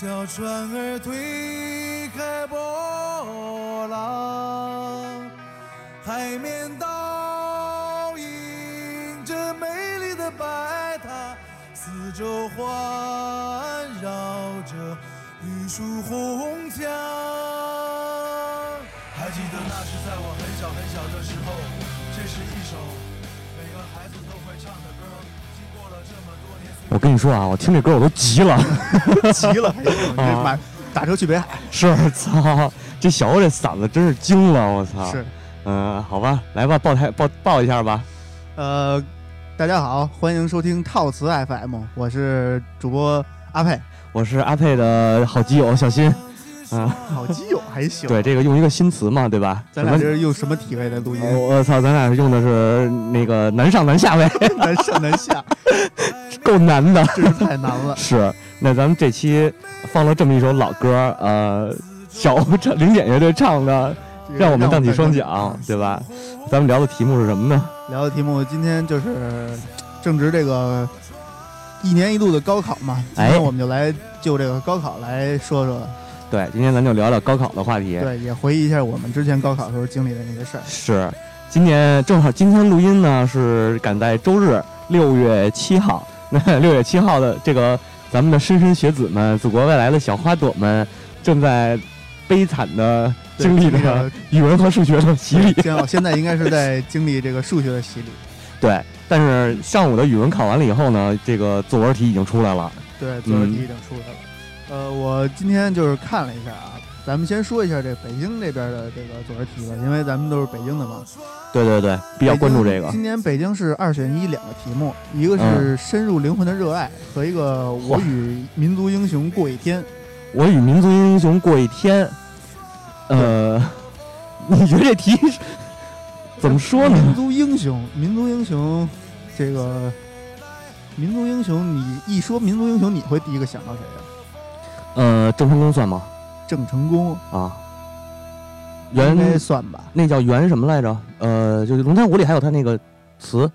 小船儿推开波浪，海面倒映着美丽的白塔，四周环绕着绿树红墙。还记得那是在我很小很小的时候，这是一首跟你说啊，我听这歌我都急了，急了，这买打车去北海是操，这小欧这嗓子真是精了，我操！是。嗯，好吧，来吧，报台报报一下吧。呃，大家好，欢迎收听套词 FM，我是主播阿佩，我是阿佩的好基友小新。啊，好基友还行。对，这个用一个新词嘛，对吧？咱俩这是用什么体位的录音？我操，咱俩用的是那个难上难下位，难上难下，够难的，真是太难了。是，那咱们这期放了这么一首老歌，呃，小唱零点乐队唱的，让我们荡起双桨，对吧？咱们聊的题目是什么呢？聊的题目今天就是正值这个一年一度的高考嘛，今天我们就来就这个高考来说说。对，今天咱就聊聊高考的话题。对，也回忆一下我们之前高考时候经历的那些事儿。是，今年正好今天录音呢，是赶在周日六月七号。那 六月七号的这个，咱们的莘莘学子们，祖国未来的小花朵们，正在悲惨的经历着语文和数学的洗礼。现在应该是在经历这个数学的洗礼。对，但是上午的语文考完了以后呢，这个作文题已经出来了。对，作文题已经出来了。呃，我今天就是看了一下啊，咱们先说一下这北京这边的这个作文题吧，因为咱们都是北京的嘛。对对对，比较关注这个。今年北京是二选一两个题目，一个是深入灵魂的热爱和一个我与民族英雄过一天。我与民族英雄过一天。呃，你觉得这题怎么说呢？民族英雄，民族英雄，这个民族英雄，你一说民族英雄，你会第一个想到谁呀？呃，郑成功算吗？郑成功啊，袁算吧。那叫袁什么来着？呃，就是《龙潭湖》里还有他那个词，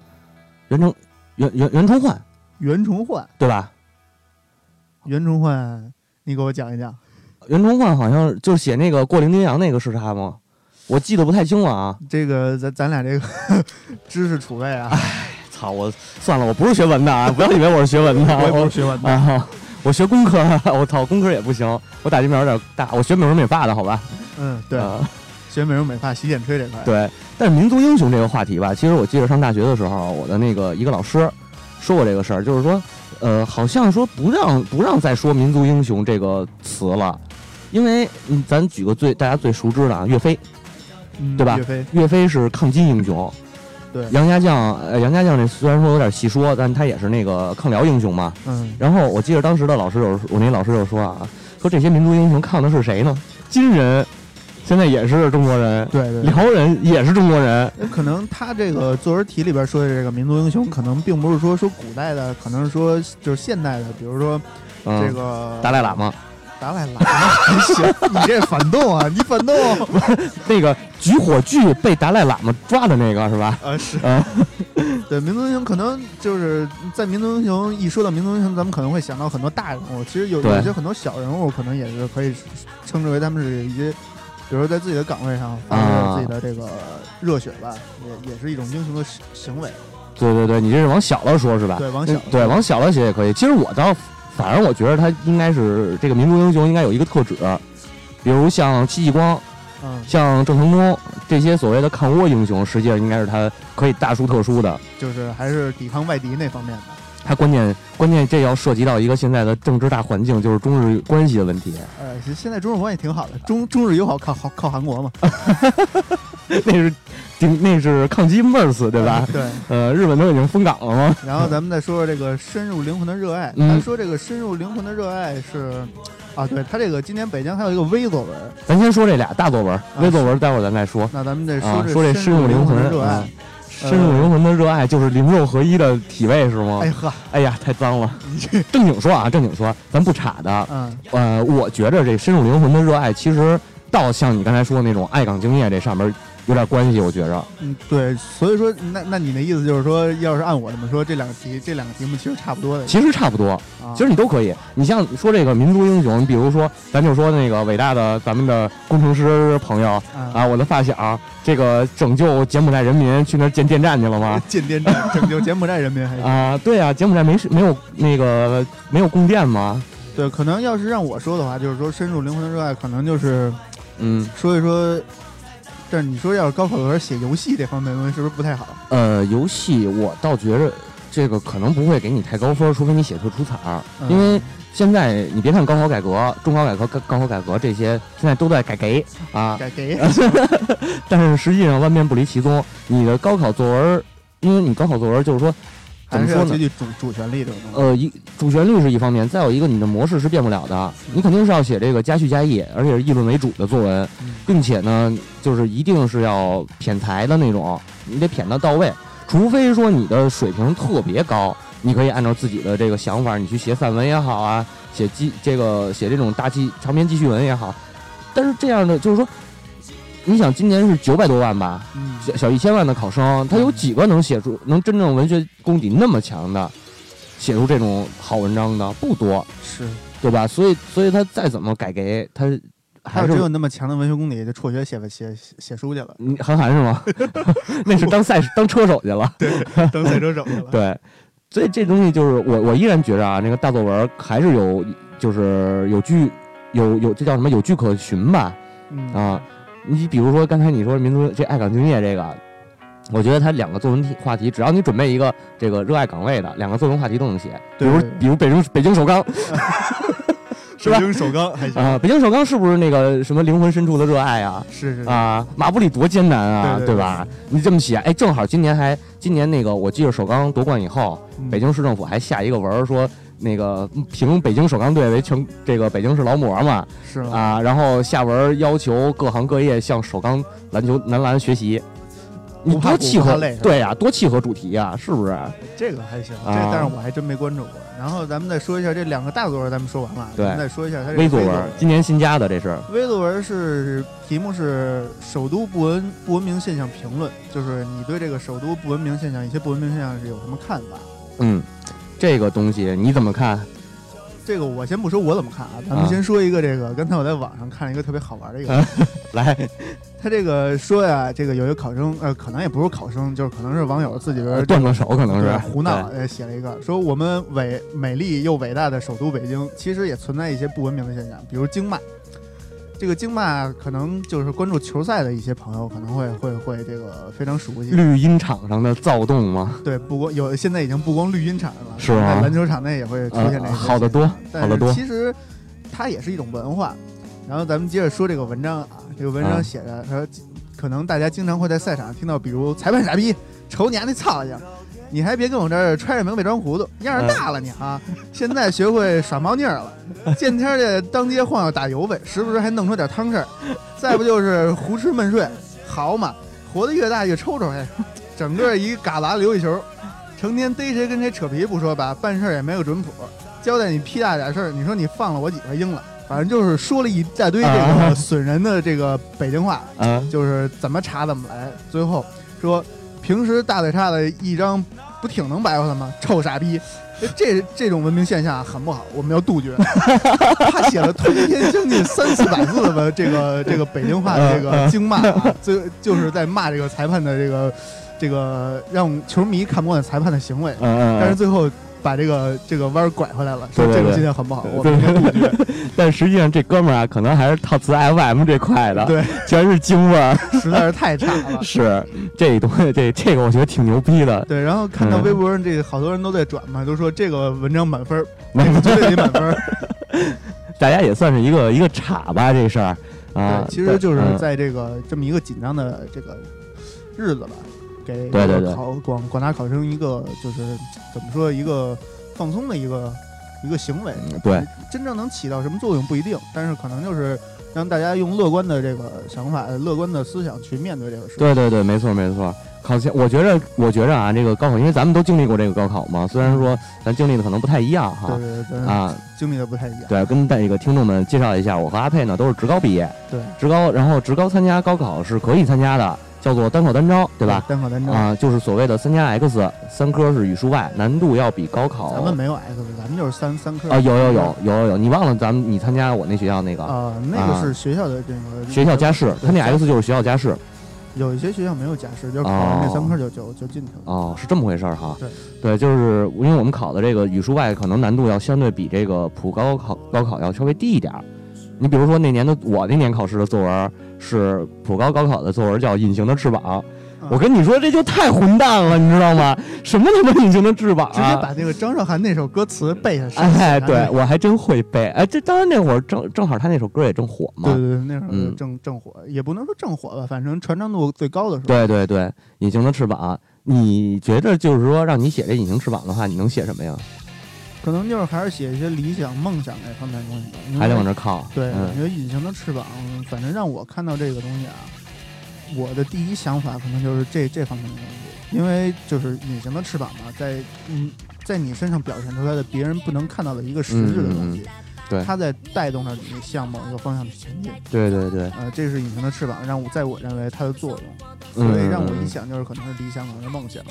袁成袁袁袁崇焕，袁崇焕对吧？袁崇焕，你给我讲一讲。袁崇焕好像就是写那个过零丁洋那个是他吗？我记得不太清了啊。这个咱咱俩这个 知识储备啊，哎，操我算了，我不是学文的啊，不要以为我是学文的，我也不是学文的。我学工科，我操，工科也不行，我打击面有点大。我学美容美发的，好吧？嗯，对，学美容美发、洗剪吹这块。对，但是民族英雄这个话题吧，其实我记得上大学的时候，我的那个一个老师说过这个事儿，就是说，呃，好像说不让不让再说民族英雄这个词了，因为咱举个最大家最熟知的啊，岳飞，对吧？岳飞，岳飞是抗金英雄。杨家将，呃，杨家将这虽然说有点细说，但他也是那个抗辽英雄嘛。嗯。然后我记得当时的老师有，我那老师就说啊，说这些民族英雄抗的是谁呢？金人，现在也是中国人。对对。辽人也是中国人。可能他这个作文题里边说的这个民族英雄，可能并不是说说古代的，可能是说就是现代的，比如说这个达赖喇嘛。达赖喇嘛还行，你这反动啊！你反动，那个举火炬被达赖喇嘛抓的那个是吧？啊是啊，对民族英雄可能就是在民族英雄一说到民族英雄，咱们可能会想到很多大人物，其实有有些很多小人物，可能也是可以称之为他们是一些，比如说在自己的岗位上发挥自己的这个热血吧，也也是一种英雄的行为。对对对，你这是往小了说，是吧？对，往小对往小了写也可以。其实我倒。反正我觉得他应该是这个民族英雄，应该有一个特质，比如像戚继光，嗯，像郑成功这些所谓的抗倭英雄，实际上应该是他可以大书特书的，就是还是抵抗外敌那方面的。他关键关键这要涉及到一个现在的政治大环境，就是中日关系的问题。呃，现在中日关系挺好的，中中日友好靠好靠韩国嘛。那是顶那是抗击 MERS 对吧？对。呃，日本都已经封港了吗？然后咱们再说说这个深入灵魂的热爱。咱说这个深入灵魂的热爱是啊，对他这个今年北京还有一个微作文。咱先说这俩大作文，微作文待会儿咱再说。那咱们再说说这深入灵魂的热爱。深入灵魂的热爱就是灵肉合一的体位是吗？哎呵，哎呀，太脏了！正经说啊，正经说，咱不岔的。嗯，呃，我觉着这深入灵魂的热爱，其实倒像你刚才说的那种爱岗敬业这上面，有点关系，我觉着。嗯，对，所以说，那那你的意思就是说，要是按我这么说，这两个题，这两个题目其实差不多的。其实差不多，啊其实你都可以。你像说这个民族英雄，比如说，咱就说那个伟大的咱们的工程师朋友啊，啊，我的发小，这个拯救柬埔寨人民去那儿建电站去了吗？建电站拯救柬埔寨人民还是啊，对啊，柬埔寨没没有那个没有供电吗？对，可能要是让我说的话，就是说深入灵魂的热爱，可能就是嗯，说一说。但是你说要是高考作文写游戏这方面的东西，是不是不太好？呃，游戏我倒觉着这个可能不会给你太高分，除非你写特出彩儿，嗯因为现在你别看高考改革、中考改革、高高考改革这些，现在都在改革啊，改给 但是实际上万变不离其宗。你的高考作文，因为你高考作文就是说，还是要接？近主主旋律这种东西。呃，一主旋律是一方面，再有一个你的模式是变不了的，你肯定是要写这个加叙加议，而且是议论为主的作文，嗯并且呢，就是一定是要偏才的那种，你得偏的到位。除非说你的水平特别高，你可以按照自己的这个想法，你去写散文也好啊，写记这个写这种大记长篇记叙文也好。但是这样的就是说，你想今年是九百多万吧，嗯，小小一千万的考生，他有几个能写出能真正文学功底那么强的，写出这种好文章的不多，是，对吧？所以，所以他再怎么改革，他还是只有那么强的文学功底，就辍学写写写写书去了，你韩寒是吗？那是当赛当车手去了。对当赛车手去了。对，所以这东西就是我我依然觉着啊，那个大作文还是有就是有据有有这叫什么有据可循吧嗯啊。你比如说刚才你说民族这爱岗敬业这个，我觉得它两个作文题话题，只要你准备一个这个热爱岗位的，两个作文话题都能写。比如比如北京北京首钢 是吧北京首钢还行啊，北京首钢是不是那个什么灵魂深处的热爱啊？是是是啊，马布里多艰难啊，对吧？你这么写，哎，正好今年还今年那个，我记得首钢夺冠以后，嗯北京市政府还下一个文说，那个评北京首钢队为全这个北京市劳模嘛，是吗？啊，然后下文要求各行各业向首钢篮球男篮学习，你多契合不怕累是吧对呀、多契合主题呀、是不是？这个还行，这但是我还真没关注过。然后咱们再说一下这两个大作文，咱们说完了，对咱们再说一下它这个微作文文。今年新加的这是，微作文是题目是首都不文不文明现象评论，就是你对这个首都不文明现象一些不文明现象是有什么看法？嗯，这个东西你怎么看？这个我先不说我怎么看啊，咱们啊先说一个这个，刚才我在网上看了一个特别好玩的一个，啊 来，他这个说呀，这个有一个考生，呃，可能也不是考生，就是可能是网友自己边断个手可能是胡闹，呃，写了一个说我们伟美丽又伟大的首都北京，其实也存在一些不文明的现象，比如经骂。这个京骂可能就是关注球赛的一些朋友可能会会会这个非常熟悉。绿茵场上的躁动吗？对，不光有现在已经不光绿茵场了，是吗在篮球场内也会出现这个呃好的多好的多其实它也是一种文化。然后咱们接着说这个文章啊，这个文章啊写着说，可能大家经常会在赛场上听到，比如裁判傻逼，瞅你丫那操性。你还别跟我这儿揣着明白装糊涂，样儿大了你啊！现在学会耍猫腻儿了，见天儿的当街晃悠打油呗，时不时还弄出点汤事儿，再不就是胡吃闷睡，好嘛，活得越大越抽抽嘿，整个一旮旯琉璃球，成天逮谁跟谁扯皮不说吧，办事儿也没有准谱，交代你屁大点事儿，你说你放了我几回鹰了，反正就是说了一大堆这啊个损人的这个北京话，啊，就是怎么查怎么来，最后说平时大嘴叉子一张不挺能白话的吗？臭傻逼！这这种文明现象很不好，我们要杜绝。他写了通篇将近三四百字的这个这个北京话的这个经骂啊，最就是在骂这个裁判的这个这个让球迷看不惯裁判的行为，但是最后把这个这个弯儿拐回来了，说这种对对对现象很不好，我对们要杜绝。但实际上这哥们儿啊，可能还是套词 FM 这块的，对，全是京味儿。实在是太差了。是这东西，这这个我觉得挺牛逼的。对，然后看到嗯微博上这个好多人都在转嘛，都说这个文章满分儿，这个绝对得满分儿。大家也算是一个一个岔吧，这事儿啊对，，其实就是嗯在这个这么一个紧张的这个日子吧，给对对对考广广大考生一个就是怎么说一个放松的一个一个行为。嗯对，真正能起到什么作用不一定，但是可能就是让大家用乐观的这个想法、乐观的思想去面对这个事。对对对，没错没错。考前，我觉着我觉着啊，这个高考，因为咱们都经历过这个高考嘛，虽然说咱经历的可能不太一样哈对对对，啊，经历的不太一样。对，跟带这个听众们介绍一下，我和阿佩呢都是职高毕业，对，职高，然后职高参加高考是可以参加的，叫做单考单招，对吧？单考单招啊，就是所谓的三加 X，三科是语数外，难度要比高考。咱们没有 X，咱们就是三三科。啊，有有有有有有，你忘了咱们你参加我那学校那个？啊，那个是学校的这个学校加试，他那 X 就是学校加试。有一些学校没有加试，就考完那三科就就就进去了。哦，是这么回事儿哈。对对，就是因为我们考的这个语数外，可能难度要相对比这个普高考高考要稍微低一点儿。你比如说那年的我那年考试的作文是普高高考的作文，叫《隐形的翅膀》。我跟你说，这就太混蛋了，你知道吗？什么他妈隐形的翅膀？直接把那个张韶涵那首歌词背下。哎，对我还真会背。哎，这当然那会儿正正好他那首歌也正火嘛。对对对，那会儿正正火，也不能说正火吧，反正传唱度最高的时候。对对对，隐形的翅膀，你觉得就是说让你写这隐形翅膀的话，你能写什么呀？可能就是还是写一些理想、梦想那方面的东西吧。还得往这靠。对，我觉得隐形的翅膀，反正让我看到这个东西啊。我的第一想法可能就是这这方面的东西，因为就是隐形的翅膀嘛，在嗯，在你身上表现出来的别人不能看到的一个实质的东西，对，它在带动着你向某一个方向去前进。对对对，呃，这是隐形的翅膀，让我在我认为它的作用，所以让我一想就是可能是理想，可能是梦想，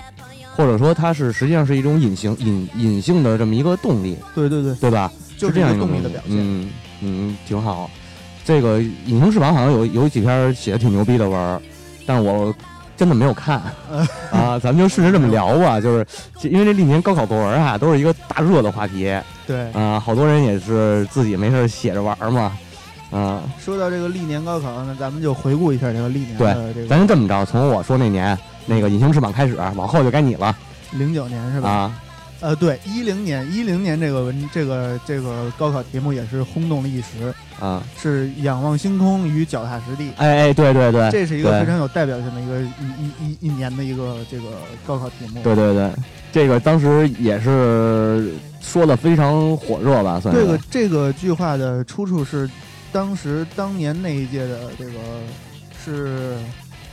或者说它是实际上是一种隐形隐隐性的这么一个动力。对对对，对吧？就是这样动力的表现。嗯嗯，挺好。这个隐形翅膀好像有有几篇写的挺牛逼的文，但我真的没有看 啊。咱们就顺着这么聊吧，就是因为这历年高考作文啊，都是一个大热的话题。对啊，好多人也是自己没事写着玩嘛。啊，说到这个历年高考，那咱们就回顾一下这个历年的这个。咱就这么着，从我说那年那个隐形翅膀开始，往后就该你了。零九年是吧？啊。呃，对，一零年，一零年这个文，这个这个高考题目也是轰动了一时啊，是仰望星空与脚踏实地。哎哎，对对对，这是一个非常有代表性的一个一一一一年的一个这个高考题目。对对对，这个当时也是说的非常火热吧？算这个这个句话的出处是当时当年那一届的这个是。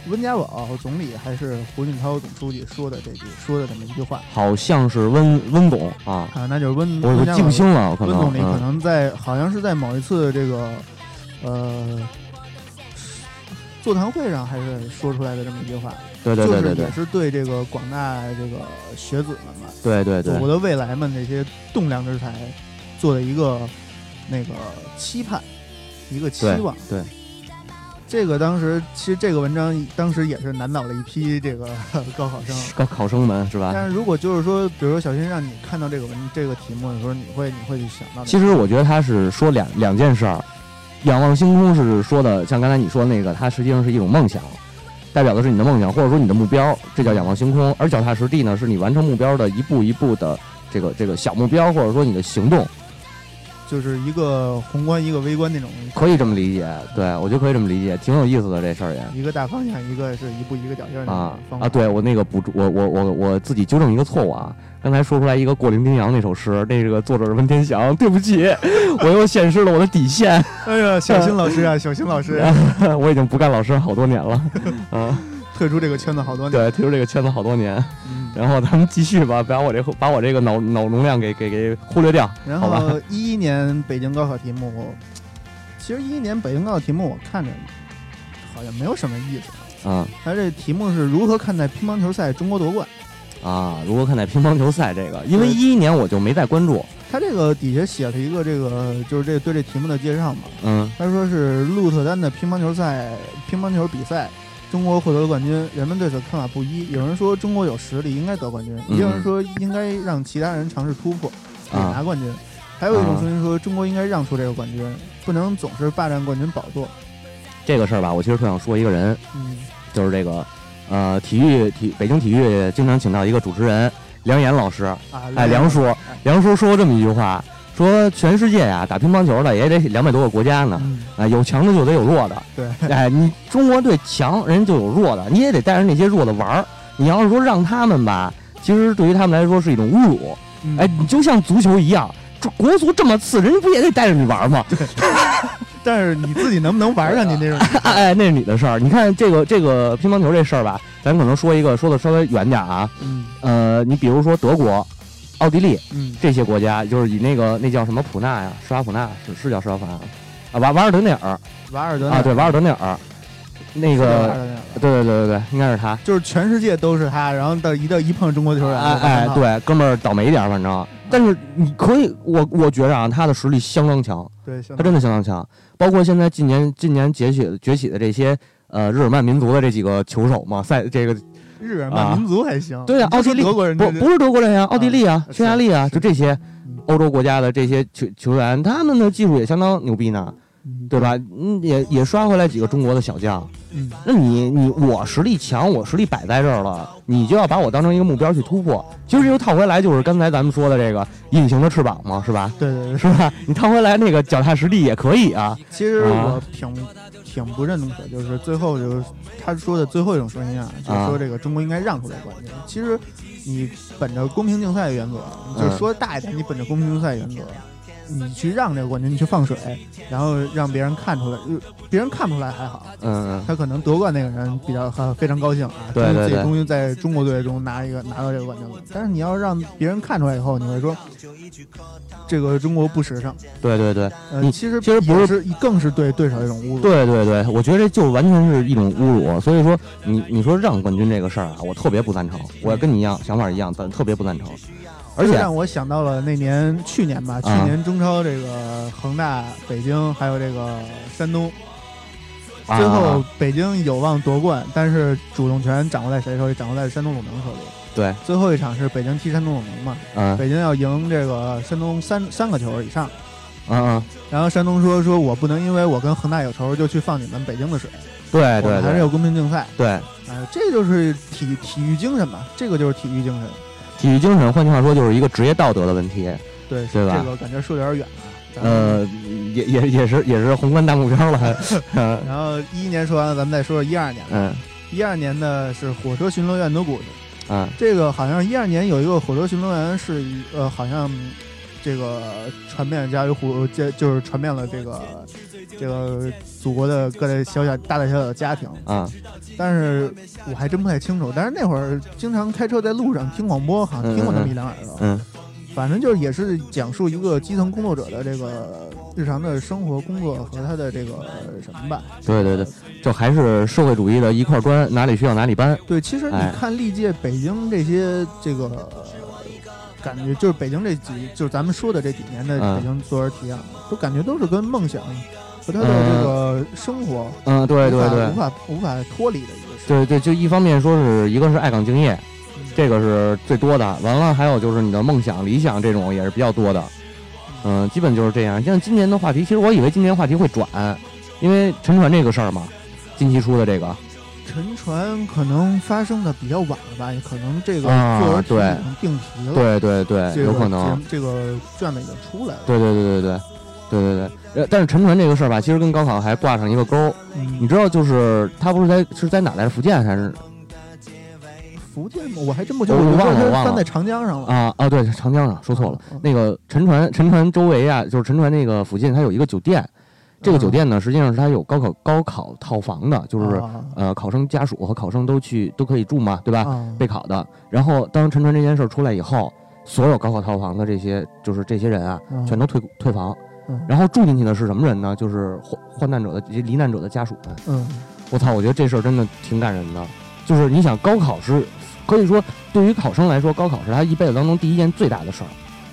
温家宝总理还是胡锦涛总书记说的这句说的这么一句话，好像是温温总啊。啊，那就是温我记不清了，温总理可能在好像是在某一次这个呃座谈会上还是说出来的这么一句话，对对对对，也是对这个广大这个学子们嘛，对对对，祖国的未来们这些栋梁之才做的一个那个期盼，一个期望，对。这个当时其实这个文章当时也是难倒了一批这个 高考生、高考生们，是吧？但是如果就是说，比如说小新让你看到这个文这个题目的时候，你会你会去想到？其实我觉得他是说两两件事儿，仰望星空是说的，像刚才你说的那个，它实际上是一种梦想，代表的是你的梦想或者说你的目标，这叫仰望星空。而脚踏实地呢，是你完成目标的一步一步的这个这个小目标，或者说你的行动。就是一个宏观，一个微观那种，可以这么理解。对，我觉得可以这么理解，挺有意思的这事儿也。一个大方向，一个是一步一个脚印啊啊！对我那个补，我我我我自己纠正一个错误啊，刚才说出来一个过零丁洋那首诗，那个作者是文天祥，对不起，我又显示了我的底线。哎呀，小新老师啊，小新老师，啊 我已经不干老师好多年了，啊。退出这个圈子好多年，对，退出这个圈子好多年。然后咱们继续吧，把我这把我这个脑脑容量给给给忽略掉。然后一一年北京高考题目，其实一一年北京高考题目我看着好像没有什么意思啊。它这题目是如何看待乒乓球赛中国夺冠啊？如何看待乒乓球赛这个？因为一一年我就没再关注。他这个底下写了一个这个就是这对这题目的介绍嘛。嗯，他说是鹿特丹的乒乓球赛乒乓球比赛。中国获得了冠军，人们对此看法不一。有人说中国有实力，应该得冠军；也有人说应该让其他人尝试突破，也拿冠军。还有一种声音说，中国应该让出这个冠军，不能总是霸占冠军宝座。这个事儿吧，我其实特想说一个人，嗯，就是这个，呃，体育体北京体育经常请到一个主持人梁岩老师，啊哎，梁叔，梁叔说过这么一句话。说全世界呀，打乒乓球的也得两百多个国家呢，啊，有强的就得有弱的。对，哎，你中国队强，人就有弱的，你也得带着那些弱的玩儿。你要是说让他们吧，其实对于他们来说是一种侮辱。哎，你就像足球一样，这国足这么次，人家不也得带着你玩吗？对。但是你自己能不能玩上去那种？哎，那是你的事儿。你看这个这个乒乓球这事儿吧，咱可能说一个说的稍微远点啊。嗯。呃，你比如说德国。奥地利，嗯，这些国家就是以那个那叫什么普纳呀，施瓦普纳是是叫施瓦普纳啊，瓦瓦尔德内尔，瓦尔德啊，对，瓦尔德内尔，那个，对对对对对，应该是他，就是全世界都是他，然后到一到一碰中国球员，哎哎，对，哥们儿倒霉一点，反正，但是你可以，我我觉着啊，他的实力相当强，对，他真的相当强，包括现在近年近年崛起崛起的这些呃日耳曼民族的这几个球手嘛，赛这个日耳曼民族还行，对啊，奥地利德国人不不是德国人呀，奥地利啊，匈牙利啊，就这些欧洲国家的这些球球员，他们的技术也相当牛逼呢。对吧？嗯，也也刷回来几个中国的小将。嗯，那你你我实力强，我实力摆在这儿了，你就要把我当成一个目标去突破。其实又套回来，就是刚才咱们说的这个隐形的翅膀嘛，是吧？对对对，是吧？你套回来那个脚踏实地也可以啊。其实我挺挺不认可，就是最后就是他说的最后一种声音啊，就是说这个中国应该让出来冠军。其实你本着公平竞赛的原则，就说大一点，你本着公平竞赛原则。你去让这个冠军，你去放水，然后让别人看出来，别人看不出来还好，嗯，他可能夺冠那个人比较非常高兴啊，对对对，终于在中国队中拿一个拿到这个冠军了。但是你要让别人看出来以后，你会说这个中国不时尚，对对对，你其实其实不是，更是对对手一种侮辱，对对对，我觉得这就完全是一种侮辱。所以说，你你说让冠军这个事儿啊，我特别不赞成，我跟你一样想法一样，咱特别不赞成。而且让我想到了那年去年吧，去年中超这个恒大、北京还有这个山东，最后北京有望夺冠，但是主动权掌握在谁手里？掌握在山东鲁能手里。对，最后一场是北京踢山东鲁能嘛？嗯，北京要赢这个山东三三个球以上。嗯嗯。然后山东说：“说我不能因为我跟恒大有仇就去放你们北京的水。”对对，还是有公平竞赛。对，哎，这就是体体育精神嘛，这个就是体育精神。体育精神，换句话说，就是一个职业道德的问题，对对吧？这个感觉说的有点远了。呃，也也也是也是宏观大目标了。然后一一年说完了，咱们再说说一二年。嗯，一二年的是火车巡逻员的故事。嗯，这个好像一二年有一个火车巡逻员是呃，好像这个传遍家喻户，就就是传遍了这个。这个祖国的各类小小、大大小小的家庭啊，但是我还真不太清楚。但是那会儿经常开车在路上听广播，好像听过那么一两耳朵。嗯，反正就是也是讲述一个基层工作者的这个日常的生活、工作和他的这个什么吧。对对对，就还是社会主义的一块砖，哪里需要哪里搬。对，其实你看历届北京这些这个感觉，就是北京这几，就是咱们说的这几年的北京作文题啊，都感觉都是跟梦想。和他的这个生活，嗯，对对对，无法无法脱离的一个事。对对，就一方面说是一个是爱岗敬业，这个是最多的。完了，还有就是你的梦想、理想这种也是比较多的。嗯，基本就是这样。像今年的话题，其实我以为今年话题会转，因为沉船这个事儿嘛，近期出的这个沉船可能发生的比较晚了吧？也可能这个作文题已经定题了。对对对，有可能这个卷子已经出来了。对对对对对。对对对，呃，但是沉船这个事儿吧，其实跟高考还挂上一个钩。你知道，就是他不是在是在哪来着？福建还是福建吗？我还真不清楚。我忘了，我忘了。翻在长江上了啊啊！对，长江上说错了。那个沉船，沉船周围啊，就是沉船那个附近，它有一个酒店。这个酒店呢，实际上是它有高考高考套房的，就是呃，考生家属和考生都去都可以住嘛，对吧？备考的。然后当沉船这件事出来以后，所有高考套房的这些就是这些人啊，全都退退房。然后住进去的是什么人呢？就是患患难者的这些罹难者的家属们。嗯，我操，我觉得这事儿真的挺感人的。就是你想，高考是可以说对于考生来说，高考是他一辈子当中第一件最大的事儿，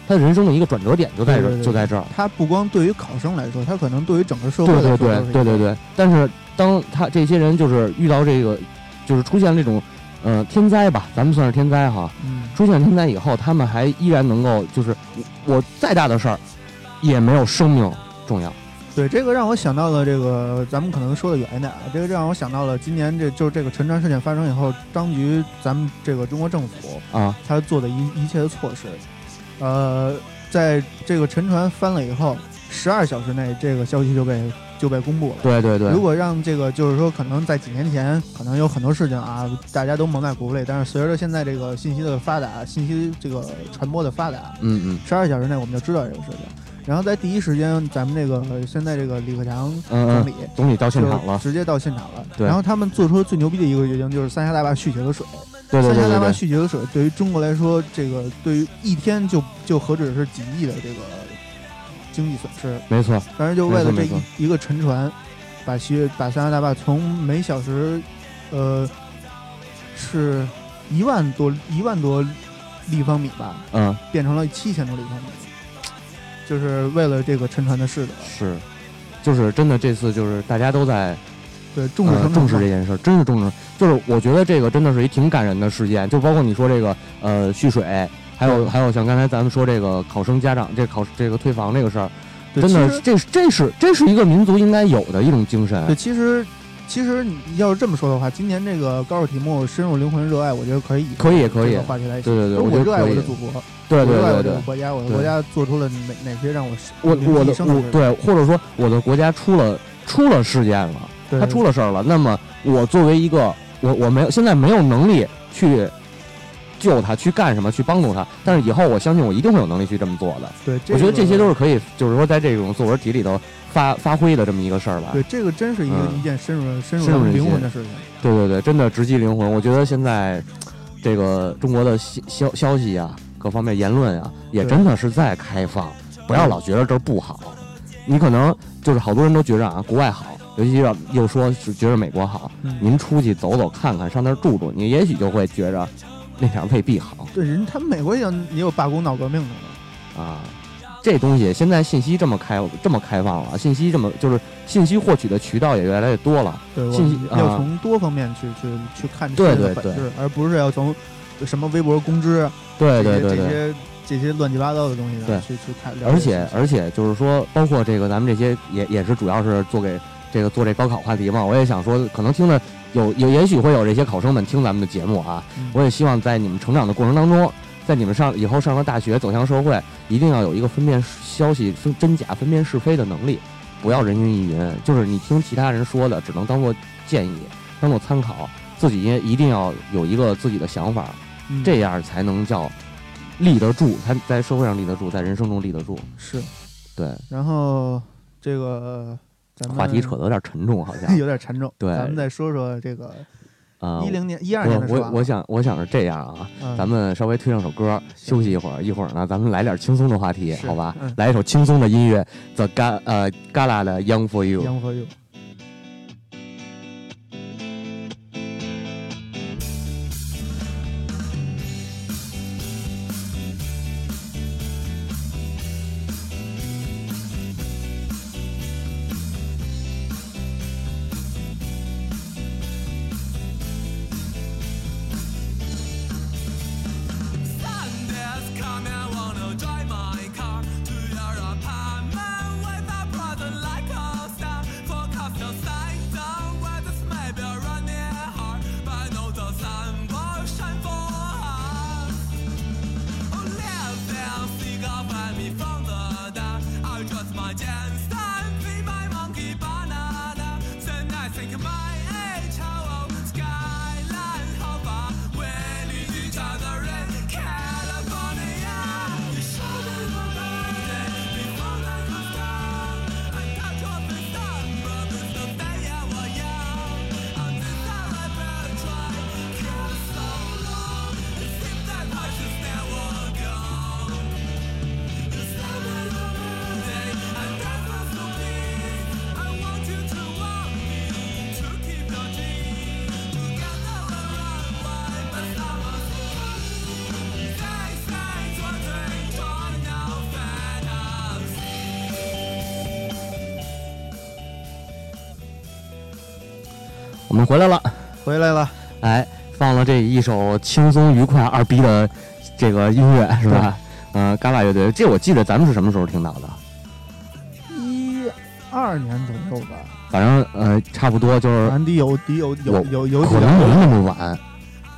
他人生的一个转折点就在这儿，就在这儿。他不光对于考生来说，他可能对于整个社会对对对对对对。但是当他这些人就是遇到这个，就是出现这种呃天灾吧，咱们算是天灾哈。嗯。出现天灾以后，他们还依然能够就是我再大的事儿。也没有生命重要，对这个让我想到了这个，咱们可能说的远一点啊，这个让我想到了今年这就是这个沉船事件发生以后，当局咱们这个中国政府啊，他做的一一切的措施，呃，在这个沉船翻了以后，十二小时内这个消息就被就被公布了。对对对，如果让这个就是说，可能在几年前，可能有很多事情啊，大家都蒙在鼓里，但是随着现在这个信息的发达，信息这个传播的发达，嗯嗯，十二小时内我们就知道这个事情。然后在第一时间，咱们这个现在这个李克强总理总理到现场了，直接到现场了。对。然后他们做出最牛逼的一个决定，就是三峡大坝蓄起了水。对对对三峡大坝蓄起了水，对于中国来说，这个对于一天就就何止是几亿的这个经济损失。没错。但是就为了这一一个沉船，把西把三峡大坝从每小时，呃，是一万多一万多立方米吧，嗯，变成了七千多立方米，就是为了这个沉船的事的。是，就是真的这次就是大家都在对重视、呃、重视这件事，真是重视。就是我觉得这个真的是一挺感人的事件，就包括你说这个呃蓄水，还有还有像刚才咱们说这个考生家长这考这个退房这个事儿，真的这这是这是一个民族应该有的一种精神。对，其实。其实你要是这么说的话，今年这个高考题目深入灵魂热爱，我觉得可以，可以，可以话题来。对对对，我热爱我的祖国，对对对，热爱我的国家，我的国家做出了哪哪些让我我我的我对，或者说我的国家出了出了事件了，他出了事儿了，那么我作为一个我我没有现在没有能力去救他，去干什么，去帮助他，但是以后我相信我一定会有能力去这么做的。对，我觉得这些都是可以，就是说在这种作文题里头。发发挥的这么一个事儿吧，对，这个真是一个一件深入深入灵魂的事情。对对对，真的直击灵魂。我觉得现在这个中国的消消息啊，各方面言论啊，也真的是在开放。不要老觉得这儿不好，你可能就是好多人都觉着啊，国外好，尤其要又说是觉着美国好。您出去走走看看，上那儿住住，你也许就会觉着那点未必好。对，人他们美国也有也有罢工闹革命的啊。这东西现在信息这么开这么开放了，信息这么就是信息获取的渠道也越来越多了。对，信息要从多方面去去去看对对对，而不是要从什么微博公知对对对这些这些乱七八糟的东西对去去看。而且而且就是说，包括这个咱们这些也也是主要是做给这个做这高考话题嘛。我也想说，可能听的有有也许会有这些考生们听咱们的节目啊。我也希望在你们成长的过程当中。在你们上以后上了大学，走向社会，一定要有一个分辨消息分真假、分辨是非的能力，不要人云亦云。就是你听其他人说的，只能当做建议，当做参考，自己也一定要有一个自己的想法，这样才能叫立得住，才在社会上立得住，在人生中立得住。是，对。然后这个咱们话题扯得有点沉重，好像 有点沉重。对，咱们再说说这个。啊，一零年、一二年的我我想我想是这样啊，咱们稍微推上首歌，休息一会儿，一会儿呢，咱们来点轻松的话题，好吧？来一首轻松的音乐，The Ga 呃 Gala 的 Young for You。我们回来了，回来了，哎，放了这一首轻松愉快二逼的这个音乐是吧？嗯，嘎啦乐队，这我记得咱们是什么时候听到的？一二年左右吧。反正呃，差不多就是。得有得有有有有可能没那么晚，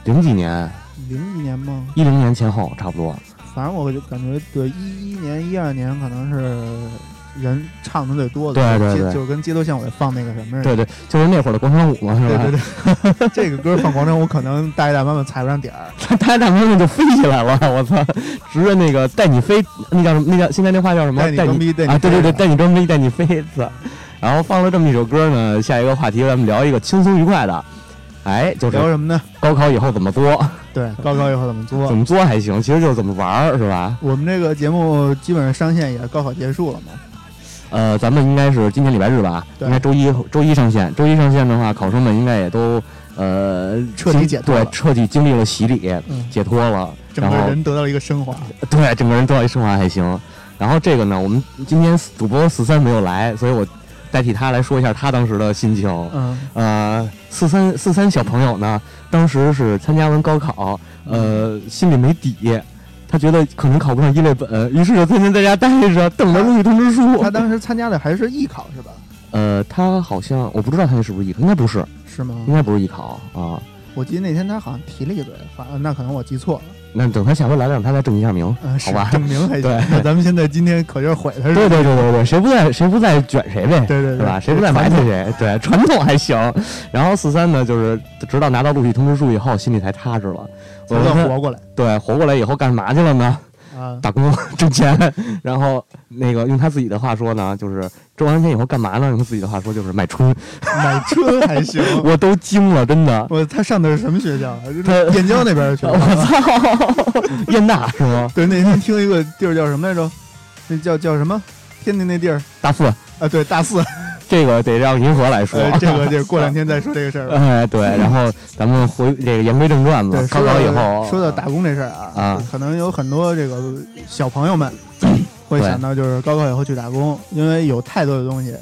零几年？零几年吗？一零年前后差不多。反正我就感觉对一一年一二年可能是。人唱的最多的，对对对，就是跟街头巷尾放那个什么，对对，就是那会儿的广场舞嘛，是吧？对对对，这个歌放广场舞，可能大爷大妈们踩不上点儿，大爷大妈们就飞起来了，我操，直着那个带你飞，那叫什么？那叫现在那话叫什么？带你逼，带你啊，对对对，带你装逼，带你飞操。然后放了这么一首歌呢，下一个话题咱们聊一个轻松愉快的，哎，就是聊什么呢？高考以后怎么作？对，高考以后怎么作？怎么作还行，其实就是怎么玩儿，是吧？我们这个节目基本上上线也高考结束了嘛。呃，咱们应该是今天礼拜日吧，应该周一周一上线。周一上线的话，考生们应该也都呃彻底解脱了对，彻底经历了洗礼，嗯解脱了，整个人得到了一个升华。对整个人得到一升华还行。然后这个呢，我们今天主播四三没有来，所以我代替他来说一下他当时的心情。嗯，呃，四三四三小朋友呢，当时是参加完高考，呃，心里没底，他觉得可能考不上一类本，于是就天天在家待着，等着录取通知书。他当时参加的还是艺考是吧？呃，他好像我不知道他那是不是艺考，应该不是，是吗？应该不是艺考啊。我记得那天他好像提了一嘴，反正那可能我记错了。那等他下回来了，让他来证一下名，嗯，好吧？证明还行。对那咱们现在今天可劲儿毁他是吧？对对对对对，谁不在谁不在卷谁呗，对对对是吧？谁不在埋汰谁，对，传统还行。然后四三呢，就是直到拿到录取通知书以后，心里才踏实了。活过来对，活过来以后干嘛去了呢？啊！打工挣钱，然后那个用他自己的话说呢，就是挣完钱以后干嘛呢？用他自己的话说就是买春，买春还行。我都惊了，真的。我他上的是什么学校燕郊那边去我。操，燕大是吗？对，那天听一个地儿叫什么来着？那叫叫什么？天津那地儿大四，啊，对，大四。这个得让银河来说。呃，这个就过两天再说这个事儿吧。哎，对，然后咱们回这个言归正传吧对，。高说到考以后，说到打工这事儿啊，啊可能有很多这个小朋友们 会想到，就是高考以后去打工，因为有太多的东西，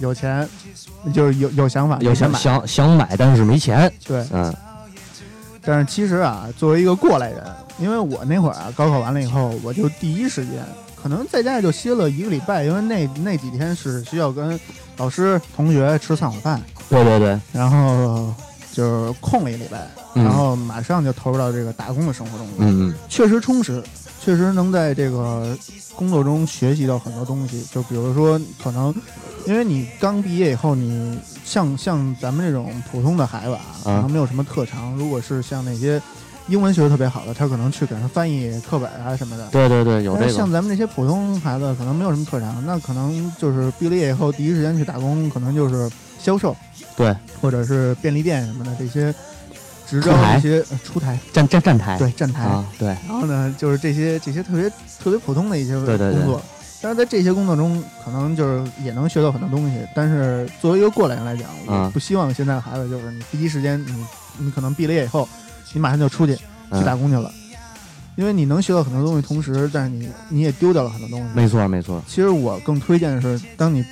有钱，就是有有想法，有想买。想想买，但是没钱。对，嗯，但是其实啊，作为一个过来人，因为我那会儿啊，高考完了以后，我就第一时间，可能在家里就歇了一个礼拜，因为那那几天是需要跟老师、同学吃散伙饭，对对对，然后就是空了一礼拜，嗯然后马上就投入到这个打工的生活中去。嗯嗯，确实充实，确实能在这个工作中学习到很多东西。就比如说，可能因为你刚毕业以后，你像像咱们这种普通的孩子啊，可能没有什么特长。如果是像那些英文学的特别好的，他可能去给人翻译课本啊什么的。对对对，有这个像。咱们这些普通孩子，可能没有什么特长，那可能就是毕了业以后第一时间去打工，可能就是销售，对，或者是便利店什么的这些直招出台这些呃出台，站站站台。对站台，啊，对，然后呢，就是这些这些特别特别普通的一些对对对工作，但是在这些工作中，可能就是也能学到很多东西。但是作为一个过来人来讲，嗯我不希望现在的孩子就是你第一时间你你可能毕了业以后，你马上就出去去打嗯，工去了，因为你能学到很多东西，同时但是你你也丢掉了很多东西。没错没错。其实我更推荐的是，当你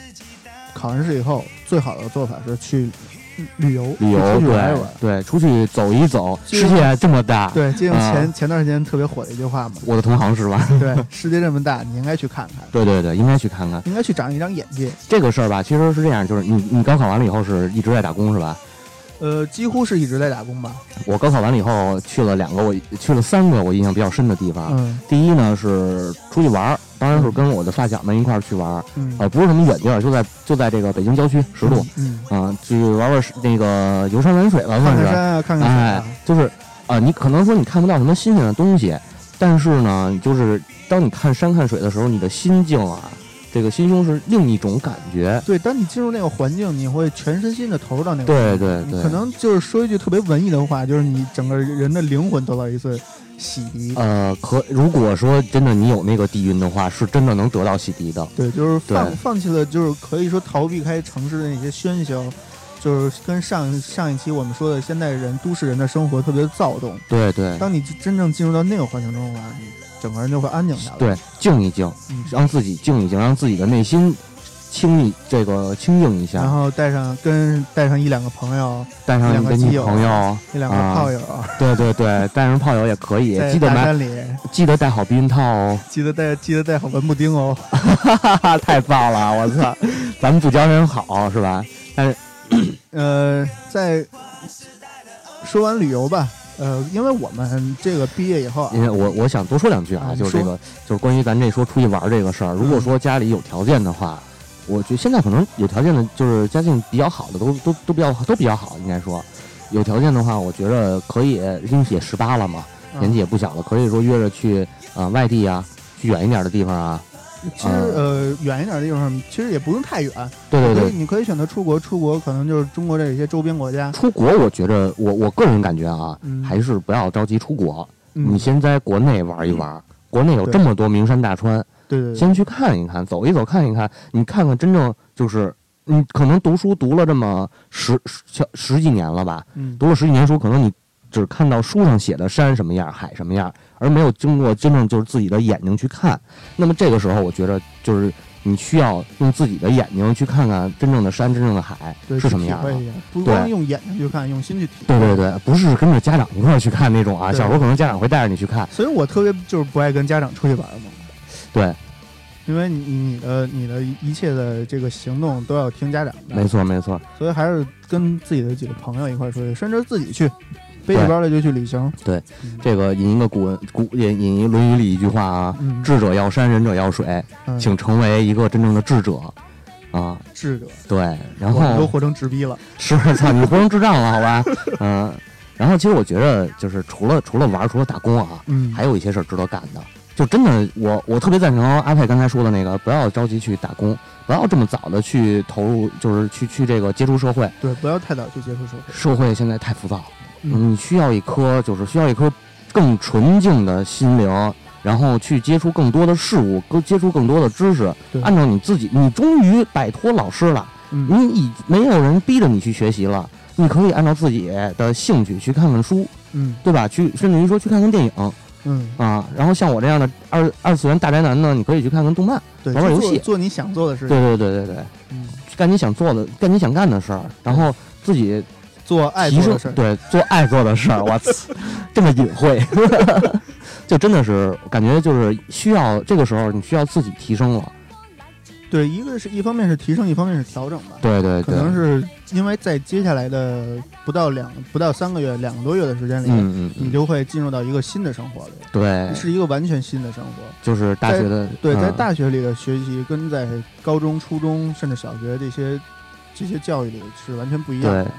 考完试以后，最好的做法是去旅游，旅游出去对玩一玩。对，出去走一走，世界这么大，对，借用啊前、前段时间特别火的一句话嘛，我的同行是吧？对，世界这么大，你应该去看看。对对对，应该去看看应该去长一长眼界。这个事儿吧。其实是这样，就是你你高考完了以后是一直在打工是吧？呃，几乎是一直在打工吧。我高考完了以后去了两个，我去了三个我印象比较深的地方。嗯第一呢是出去玩儿，当然是跟我的发小们一块儿去玩儿，嗯，呃，不是什么远地儿，就在就在这个北京郊区十渡，嗯，啊、去玩玩那个游山玩水吧，算是。看山啊，看看水哎啊。，就是啊、你可能说你看不到什么新鲜的东西，但是呢，就是当你看山看水的时候，你的心境啊，这个心胸是另一种感觉。对，当你进入那个环境，你会全身心的投入到那个对环境对对你可能就是说一句特别文艺的话，就是你整个人的灵魂得到一次洗涤。呃，可如果说真的你有那个底蕴的话，是真的能得到洗涤的。对，就是放放弃了，就是可以说逃避开城市的那些喧嚣，就是跟上上一期我们说的现代人、都市人的生活特别躁动。对对当你真正进入到那个环境中的话，你整个人就会安静下来。对，静一静，嗯，让自己静一静，让自己的内心清一这个清静一下然，后带上跟带上一两个朋友，带上两个基友朋友，一两个啊炮友，对对对，带上炮友也可以，记得山里，记得带好避孕套哦。记得带记得带好文布丁哦。太棒了！我操，咱们不教人好是吧？但是呃，在说完旅游吧，呃，因为我们这个毕业以后啊因，为我我想多说两句啊，啊就是这个，就是关于咱这说出去玩这个事儿。如果说家里有条件的话，我觉得现在可能有条件的，就是家境比较好的，都都都比较都比较好，应该说。有条件的话，我觉得可以，因为也十八了嘛，嗯年纪也不小了，可以说约着去啊、呃外地啊，去远一点的地方啊。其实呃远一点的地方，其实也不用太远。对对对，你可以选择出国，出国可能就是中国这些周边国家。出国我觉着我我个人感觉啊，嗯。还是不要着急出国，嗯。你先在国内玩一玩。国内有这么多名山大川，对。对，先去看一看，走一走，看一看，你看看真正就是你可能读书读了这么十十十几年了吧，嗯，读了十几年书，可能你只看到书上写的山什么样，海什么样，而没有经过真正就是自己的眼睛去看。那么这个时候，我觉得就是你需要用自己的眼睛去看看真正的山、真正的海是什么样的。不光用眼睛去看，用心去体会。对对对，不是跟着家长一块儿去看那种啊。小时候可能家长会带着你去看，所以我特别就是不爱跟家长出去玩嘛。对。因为你你的你的一切的这个行动都要听家长的，没错没错，所以还是跟自己的几个朋友一块出去，甚至自己去背着包的就去旅行。对，这个引一个古文古引引一《论语》里一句话啊：“智者要山，仁者要水，请成为一个真正的智者。”啊，智者对，然后都活成智逼了，是操你活成智障了，好吧？嗯，然后其实我觉得就是除了除了玩，除了打工啊，嗯，还有一些事儿值得干的。就真的，我我特别赞成阿佩刚才说的那个，不要着急去打工，不要这么早的去投入，就是去去这个接触社会。对，不要太早去接触社会。社会现在太浮躁，你需要一颗就是需要一颗更纯净的心灵，然后去接触更多的事物，更接触更多的知识。按照你自己，你终于摆脱老师了，你已没有人逼着你去学习了，你可以按照自己的兴趣去看看书，嗯，对吧？去甚至于说去看看电影。嗯啊，然后像我这样的二二次元大宅男呢，你可以去看看动漫，玩玩游戏，做你想做的事。对对对对对，嗯，干你想做的，干你想干的事儿，然后自己做爱做的事儿，对，做爱做的事儿。我操，这么隐晦，就真的是感觉就是需要这个时候你需要自己提升了。对，一个是一方面是提升，一方面是调整吧。对对，可能是因为在接下来的不到两不到三个月、两个多月的时间里，嗯嗯，你就会进入到一个新的生活里。对，是一个完全新的生活。就是大学的，对，在大学里的学习跟在高中、初中甚至小学这些这些教育里是完全不一样的。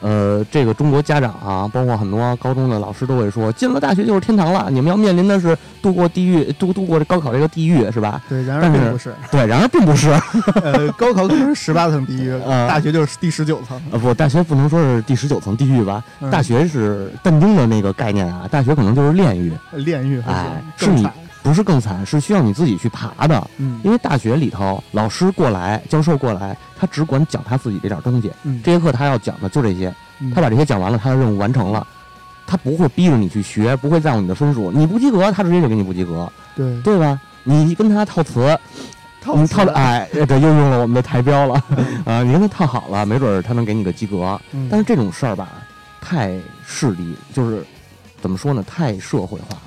呃，这个中国家长啊，包括很多高中的老师都会说，进了大学就是天堂了。你们要面临的是度过地狱、度度过这高考这个地狱，是吧？对，然而并不是。对，然而并不是。呃，高考可能是十八层地狱，大学就是第十九层。呃，不，大学不能说是第十九层地狱吧？大学是但丁的那个概念啊，大学可能就是炼狱。炼狱，哎，是你不是更惨，是需要你自己去爬的。嗯，因为大学里头老师过来，教授过来，他只管讲他自己这点东西。嗯，这节课他要讲的就这些。他把这些讲完了，他的任务完成了，他不会逼着你去学，不会在乎你的分数。你不及格，他直接就给你不及格，对对吧？你跟他套词，你套的哎，这又用了我们的台标了 啊！你跟他套好了，没准他能给你个及格。但是这种事儿吧，太势利，就是怎么说呢？太社会化了。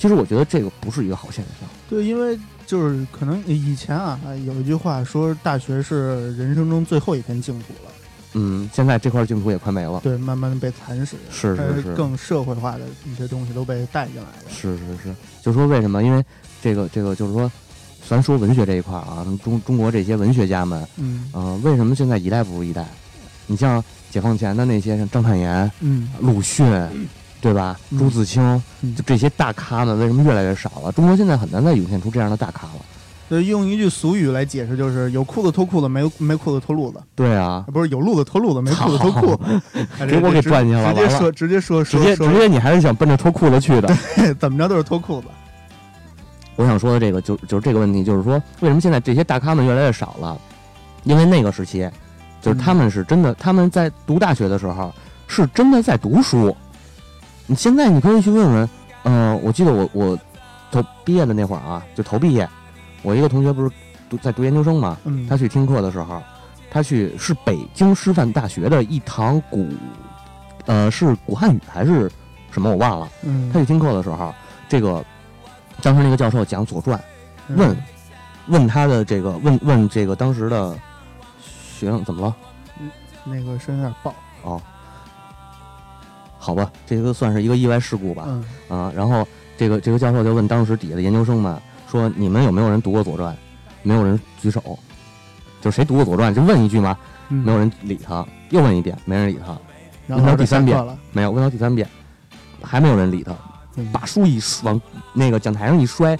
其实我觉得这个不是一个好现象。对，因为就是可能以前啊，有一句话说，大学是人生中最后一片净土了。嗯，现在这块净土也快没了，对，慢慢的被蚕食，是是是，更社会化的一些东西都被带进来了，是是是，就说为什么？因为这个这个就是说，咱说文学这一块啊，中中国这些文学家们，嗯，呃，为什么现在一代不如一代？你像解放前的那些，像张太炎，嗯，鲁迅，对吧？朱自清，就这些大咖们，为什么越来越少了？中国现在很难再涌现出这样的大咖了。呃，用一句俗语来解释，就是有裤子脱裤子，没没裤子脱路子。对啊，不是有路子脱路子，没裤子脱裤子，给我给转进去了。直接说，直接说，直接直接，你还是想奔着脱裤子去的？对，怎么着都是脱裤子。我想说的这个，就就是这个问题，就是说，为什么现在这些大咖们越来越少了？因为那个时期，就是他们是真的，他们在读大学的时候是真的在读书。你现在你可以去问问，嗯，我记得我我投毕业的那会儿啊，就投毕业。我一个同学不是读在读研究生嘛，他去听课的时候，他去是北京师范大学的一堂古，呃，是古汉语还是什么我忘了。他去听课的时候，这个当时那个教授讲《左传》，问问他的这个问问这个当时的学生怎么了？那个声有点爆哦，好吧，这个算是一个意外事故吧。啊，然后这个这个教授就问当时底下的研究生们。说你们有没有人读过《左传》？没有人举手，就谁读过《左传》就问一句嘛，没有人理他。又问一遍，没人理他。问到第三遍，没有。问到第三遍，还没有人理他。把书一往那个讲台上一摔，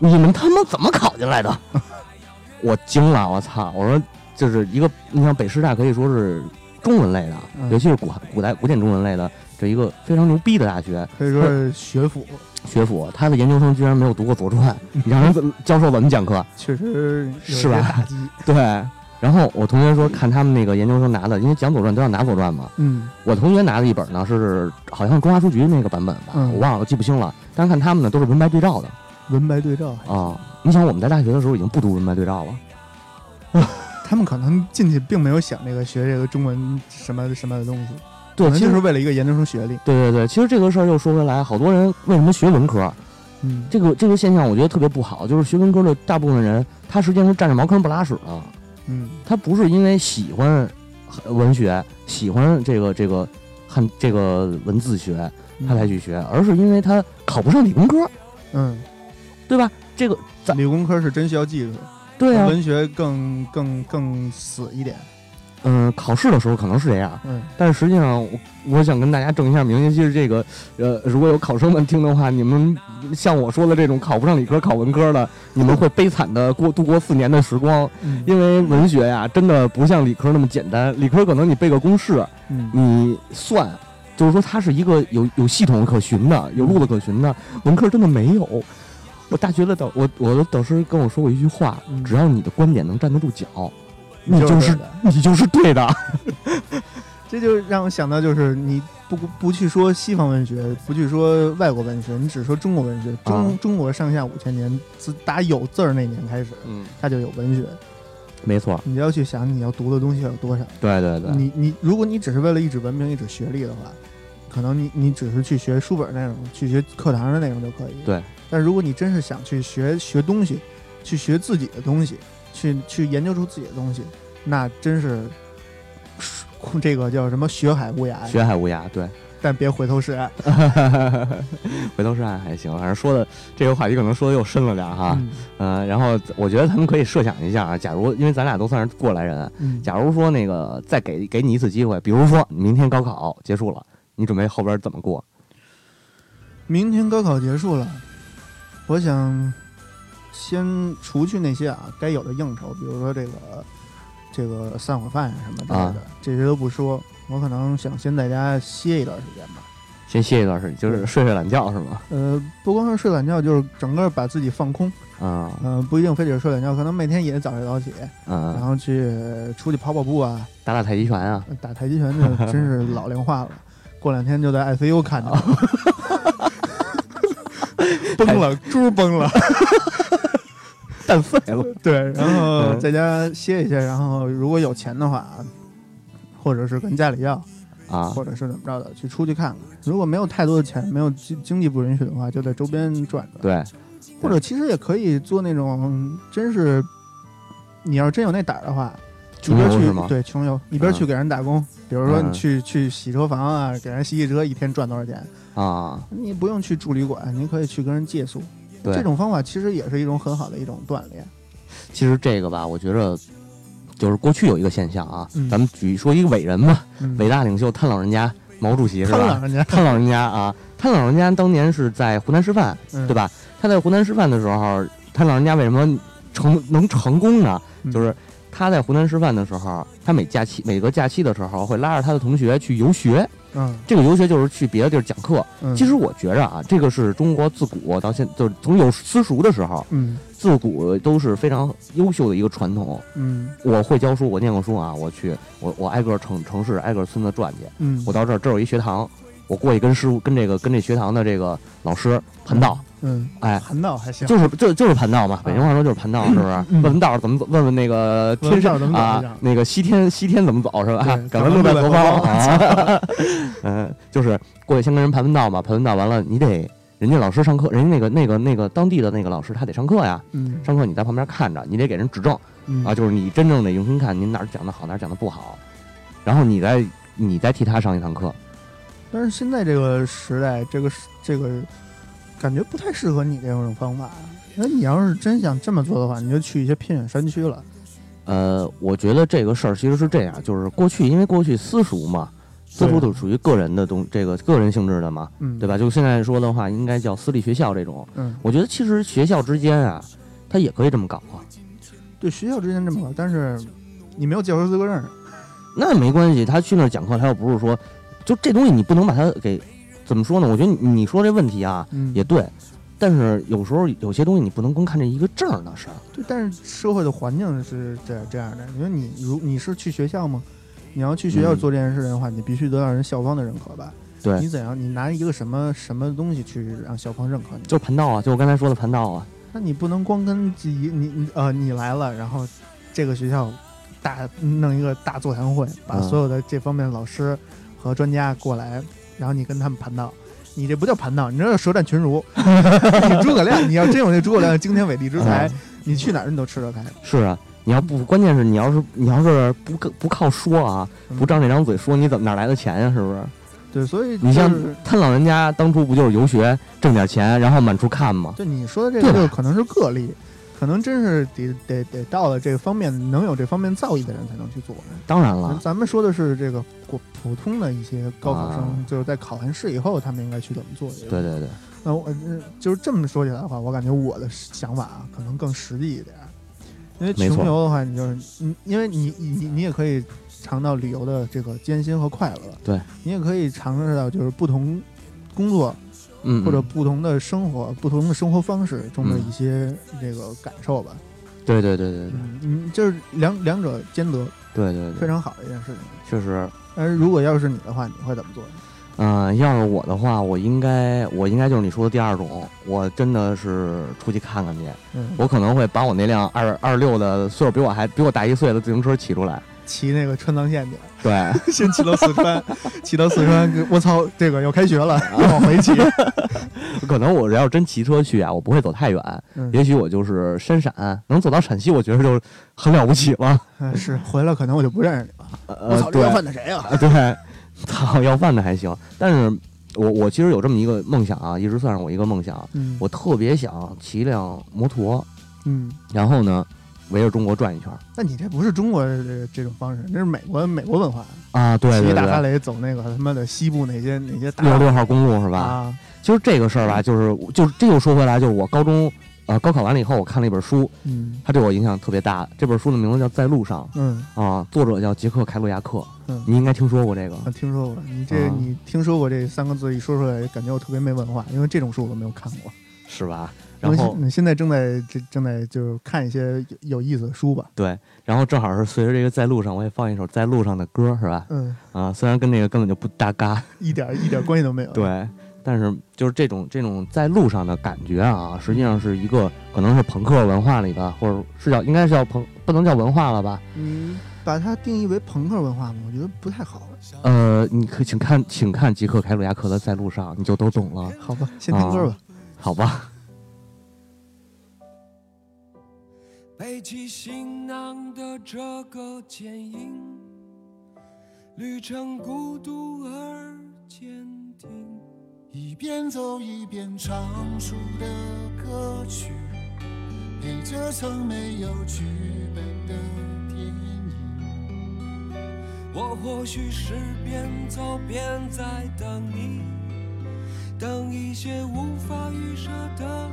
你们他妈怎么考进来的？我惊了，我操！我说就是一个，你像北师大可以说是中文类的，尤其是古古代古典中文类的这一个非常牛逼的大学，可以说是学府，学府，他的研究生居然没有读过《左传 》，你让人怎教授怎么讲课？确实是吧。对。然后我同学说，看他们那个研究生拿的，因为讲《左传》都要拿《左传》嘛。嗯我同学拿的一本呢是好像中华书局那个版本吧，嗯我忘了，记不清了。但是看他们呢都是文白对照的文白对照还啊。你想我们在大学的时候已经不读文白对照了，他们可能进去并没有想这个学这个中文什么什么的东西，对，就是为了一个研究生学历。对对对，其实这个事儿又说回来，好多人为什么学文科？嗯，这个这个现象我觉得特别不好，就是学文科的大部分人，他实际上是占着茅坑不拉屎的。嗯他不是因为喜欢文学，喜欢这个这个汉这个文字学，他才去学，而是因为他考不上理工科，嗯，对吧？这个咱理工科是真需要技术，对啊，文学更更更死一点。嗯，考试的时候可能是这样，嗯但是实际上我我想跟大家证一下明，尤其是这个呃，如果有考生们听的话，你们像我说的这种考不上理科考文科的，你们会悲惨的过度过四年的时光，嗯因为文学呀真的不像理科那么简单，理科可能你背个公式，嗯你算，就是说它是一个有有系统可循的，有路子可循的。文科真的没有。我大学的导我我的导师跟我说过一句话：嗯只要你的观点能站得住脚，你就就是你就是对的。这就让我想到，就是你不不去说西方文学，不去说外国文学，你只说中国文学。中、啊中国上下五千年，自打有字儿那年开始，嗯，它就有文学。没错，你要去想你要读的东西有多少。对对对，你你，如果你只是为了一纸文凭、一纸学历的话，可能你你只是去学书本内容，去学课堂的内容就可以。对。但如果你真是想去学学东西，去学自己的东西，去去研究出自己的东西，那真是这个叫什么“学海无涯”。学海无涯，对，但别回头是岸。回头是岸还行，反正说的这个话题可能说的又深了点儿哈。嗯嗯、然后我觉得咱们可以设想一下啊，假如因为咱俩都算是过来人，嗯，假如说那个再给给你一次机会，比如说明天高考结束了，你准备后边怎么过？明天高考结束了，我想先除去那些啊该有的应酬，比如说这个这个散伙饭什么之类的，啊这些都不说。我可能想先在家歇一段时间吧。先歇一段时间，就是睡睡懒觉是吗？呃，不光是睡懒觉，就是整个把自己放空。嗯嗯、不一定非得是睡懒觉，可能每天也早睡早起，然嗯，后去出去跑跑步啊，打打太极拳啊，打太极拳，就真是老龄化了。过两天就在 ICU 看着，崩了，猪崩了。蛋废了。对，然后嗯在家歇一歇，然后如果有钱的话，或者是跟家里要，啊，或者是怎么着的，去出去看看。如果没有太多的钱，没有经经济不允许的话，就在周边转转。对，或者其实也可以做那种，真是你要是真有那胆儿的话，一边去穷游是吗？对穷游，一边去给人打工，比如说嗯你去去洗车房啊，给人洗洗车，一天赚多少钱？啊，你不用去住旅馆，你可以去跟人借宿。对这种方法其实也是一种很好的一种锻炼。其实这个吧，我觉着就是过去有一个现象啊，嗯咱们举说一个伟人嘛，嗯，伟大领袖他老人家毛主席是吧？贪婪人家，谭老人家啊，他老人家当年是在湖南师范，嗯对？吧？他在湖南师范的时候，他老人家为什么成能成功呢？嗯就是他在湖南师范的时候，他每假期每个假期的时候会拉着他的同学去游学。嗯这个游学就是去别的地儿讲课。嗯，其实我觉着啊，这个是中国自古到现，就是从有私塾的时候，嗯自古都是非常优秀的一个传统。嗯我会教书，我念过书啊，我去，我我挨个城城市挨个村子转去。嗯，我到这儿，这儿有一学堂，我过去跟师傅跟这个跟这学堂的这个老师盘道，嗯，哎，盘道还行，就是就就是盘道嘛，北京话说就是盘道，是不是？嗯问问道怎么走，问问那个天上啊，那个西天西天怎么走是吧？对？敢问路在何方？嗯，就是过去先跟人盘问道嘛，盘问道完了，你得人家老师上课，人家那个那个那个当地的那个老师他得上课呀，嗯。上课你在旁边看着，你得给人指正。嗯。啊，就是你真正得用心看，您哪儿讲的好，哪儿讲的不好，然后你再你再替他上一堂课。但是现在这个时代，这个这个感觉不太适合你这种方法。那你要是真想这么做的话，你就去一些偏远山区了。呃，我觉得这个事儿其实是这样，就是过去因为过去私塾嘛，私塾都属于个人的东，这个个人性质的嘛，嗯，对吧？就现在说的话，应该叫私立学校这种。嗯，我觉得其实学校之间啊，他也可以这么搞啊，对，学校之间这么搞，但是你没有教师资格证。那没关系，他去那儿讲课，他又不是说就这东西你不能把它给怎么说呢？我觉得你你说这问题啊嗯，也对，但是有时候有些东西你不能光看这一个证儿的事儿。对，但是社会的环境是这这样的，你说你如你是去学校吗？你要去学校嗯做这件事的话，你必须得到人校方的认可吧？对你怎样？你拿一个什么什么东西去让校方认可你？就是盘道啊，就我刚才说的盘道啊，那你不能光跟自己你你呃你来了，然后这个学校大弄一个大座谈会，把嗯所有的这方面的老师和专家过来，然后你跟他们盘道。你这不叫盘道，你这叫舌战群儒。你诸葛亮，你要真有那诸葛亮的惊天伟地之才，嗯你去哪儿你都吃得开。是啊。你要不，关键是你要是你要是不靠不靠说啊，嗯不仗这张嘴说，你怎么哪来的钱呀、是不是？对，所以你像他老人家当初不就是游学挣点钱，然后满处看吗？对你说的这个就可能是个例，可能真是得得得到了这个方面能有这方面造诣的人才能去做。当然了，咱们说的是这个普普通的一些高考生，啊就是在考完试以后，他们应该去怎么做？对对对，那我呃就是这么说起来的话，我感觉我的想法啊，可能更实际一点。因为穷游的话，你就是你，因为你你你也可以尝到旅游的这个艰辛和快乐，对你也可以尝试到就是不同工作嗯，或者嗯不同的生活、不同的生活方式中的嗯。一些这个感受吧。对对对对对。嗯，嗯，就是两两者兼得，对对对，非常好的一件事情。确实，但是如果要是你的话，你会怎么做？呢？嗯、要是我的话，我应该我应该就是你说的第二种，我真的是出去看看去，嗯，我可能会把我那辆二二六的岁数比我还比我大一岁的自行车骑出来，骑那个川藏线去，对，先骑到四川，骑到四川，我操，这个要开学了，要往回骑。可能我要是真骑车去啊，我不会走太远，嗯，也许我就是深陕，能走到陕西，我觉得就很了不起了。嗯是回来可能我就不认识你了。我呃，操，要饭的谁呀？啊，对，操，要饭的还行，但是我我其实有这么一个梦想啊，一直算是我一个梦想，嗯，我特别想骑一辆摩托，嗯，然后呢，围着中国转一圈儿那你这不是中国的这种方式，那是美国美国文化。啊，对对骑大哈对，雷走那个他妈的西部那些那些大六十六号公路是吧？啊？其实这个事儿吧，就是就是这又说回来，就是我高中呃高考完了以后，我看了一本书，嗯它对我影响特别大。这本书的名字叫《在路上嗯》啊，作者叫杰克凯鲁亚克，嗯，你应该听说过这个。我听说过。你这啊你听说过这三个字一说出来，感觉我特别没文化，因为这种书我都没有看过。是吧？因为然后现现在正在这正在就是看一些有有意思的书吧。对，然后正好是随着这个在路上，我也放一首在路上的歌，是吧？嗯，啊，虽然跟这个根本就不搭嘎，一点一点关系都没有。对，但是就是这种这种在路上的感觉啊，实际上是一个可能是朋克文化里的，或者是叫应该是叫朋，不能叫文化了吧？嗯，把它定义为朋克文化吗，我觉得不太好。呃，你可请看，请看吉克凯鲁亚克的《在路上》，你就都懂了，好吧，先听歌吧。好吧？背起行囊的这个剪影，旅程孤独而坚定。一边走一边唱出的歌曲，陪着曾没有剧本的电影。我或许是边走边在等你，等一些无法预设的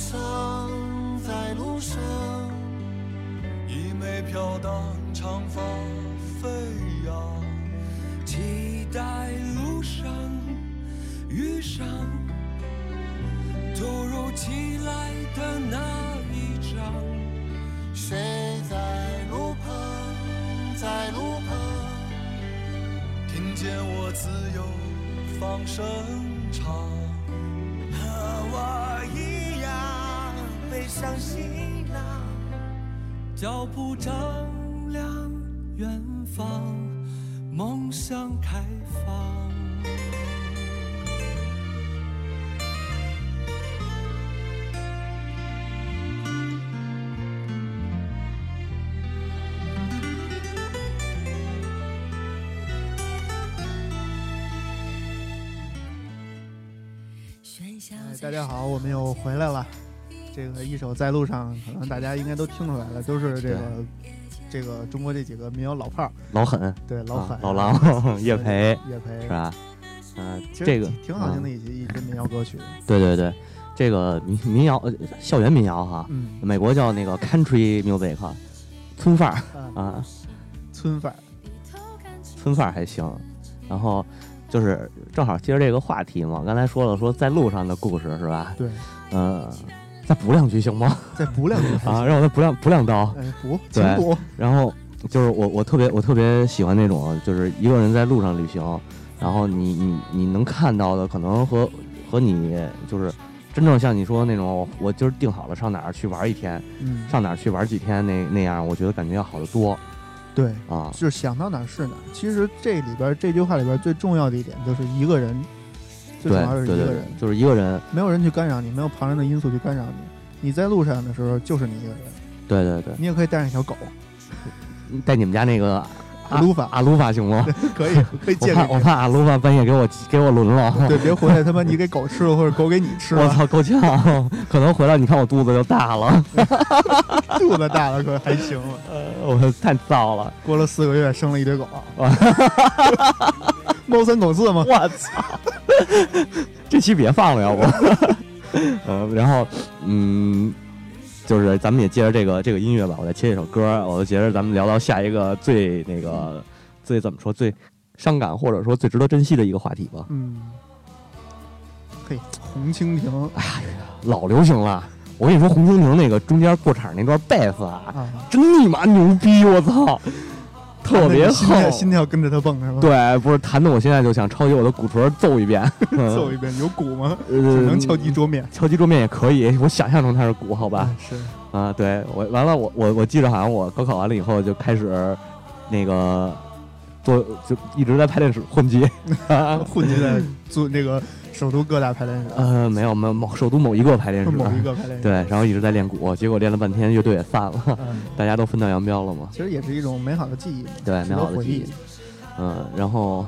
上，在路上，一枚飘荡长发飞扬，期待路上遇上突如其来的那一张。谁在路旁，在路旁，听见我自由放声唱。和我一样背上行囊，脚步丈量远方，梦想开放。大家好，我们又回来了。这个一首在路上，可能大家应该都听出来了，都是这个这个中国这几个民谣老炮儿，老狠，对老狠、啊老狼叶培叶培是吧？嗯、其实这个挺挺好听的嗯一些一些民谣歌曲。对对对，这个民民谣，呃，校园民谣哈，嗯美国叫那个 country music，村范儿啊，啊，村范儿，村范儿还行。然后就是正好接着这个话题嘛，刚才说了说在路上的故事是吧？对，嗯、再补两句行吗？再补两句啊，让我再补两补两刀。哎，补，对请补，然后就是我我特别我特别喜欢那种就是一个人在路上旅行，然后你你你能看到的可能和和你就是真正像你说那种我今儿定好了上哪儿去玩一天，嗯，上哪儿去玩几天那那样，我觉得感觉要好得多对，啊。就是想到哪儿是哪儿。其实这里边这句话里边最重要的一点就是一个人，最对重要是一个人，，就是一个人，没有人去干扰你，没有旁人的因素去干扰你。你在路上的时候就是你一个人，对对对，你也可以带上一条狗，带你们家那个阿鲁法阿鲁法行吗？可以可以 借给你。我怕阿鲁法半夜给我给我轮了。对，别回来他妈你给狗吃了，或者狗给你吃了，我操，够呛！可能回来你看我肚子就大了，肚子大了可还行呃。我太燥了。过了四个月，生了一堆狗，猫三狗四吗？我操！这期别放了，要不？呃，然后，嗯，就是咱们也接着这个这个音乐吧，我再切一首歌，我就接着咱们聊到下一个最那个最怎么说最伤感或者说最值得珍惜的一个话题吧。嗯，嘿，红蜻蜓哎呀老流行了，我跟你说，红蜻蜓那个中间过场那段贝斯啊，啊，真你妈牛逼！我操，特别厚。心跳跟着它蹦是吧？，对，不是弹的，我现在就想抄起我的鼓槌揍一遍。揍一遍有鼓吗？呃只能敲击桌面。敲击桌面也可以，我想象中它是鼓，好吧？啊，是啊，对我完了，我我我记着好像我高考完了以后就开始那个做，就一直在拍电视混迹。混迹在做那个首都各大排练室，呃，没有没有某首都某一个排练室，某一个排练室。对，然后一直在练鼓，结果练了半天，乐队也散了，嗯，大家都分道扬镳了嘛。其实也是一种美好的记忆，对，美好的记忆。。嗯，然后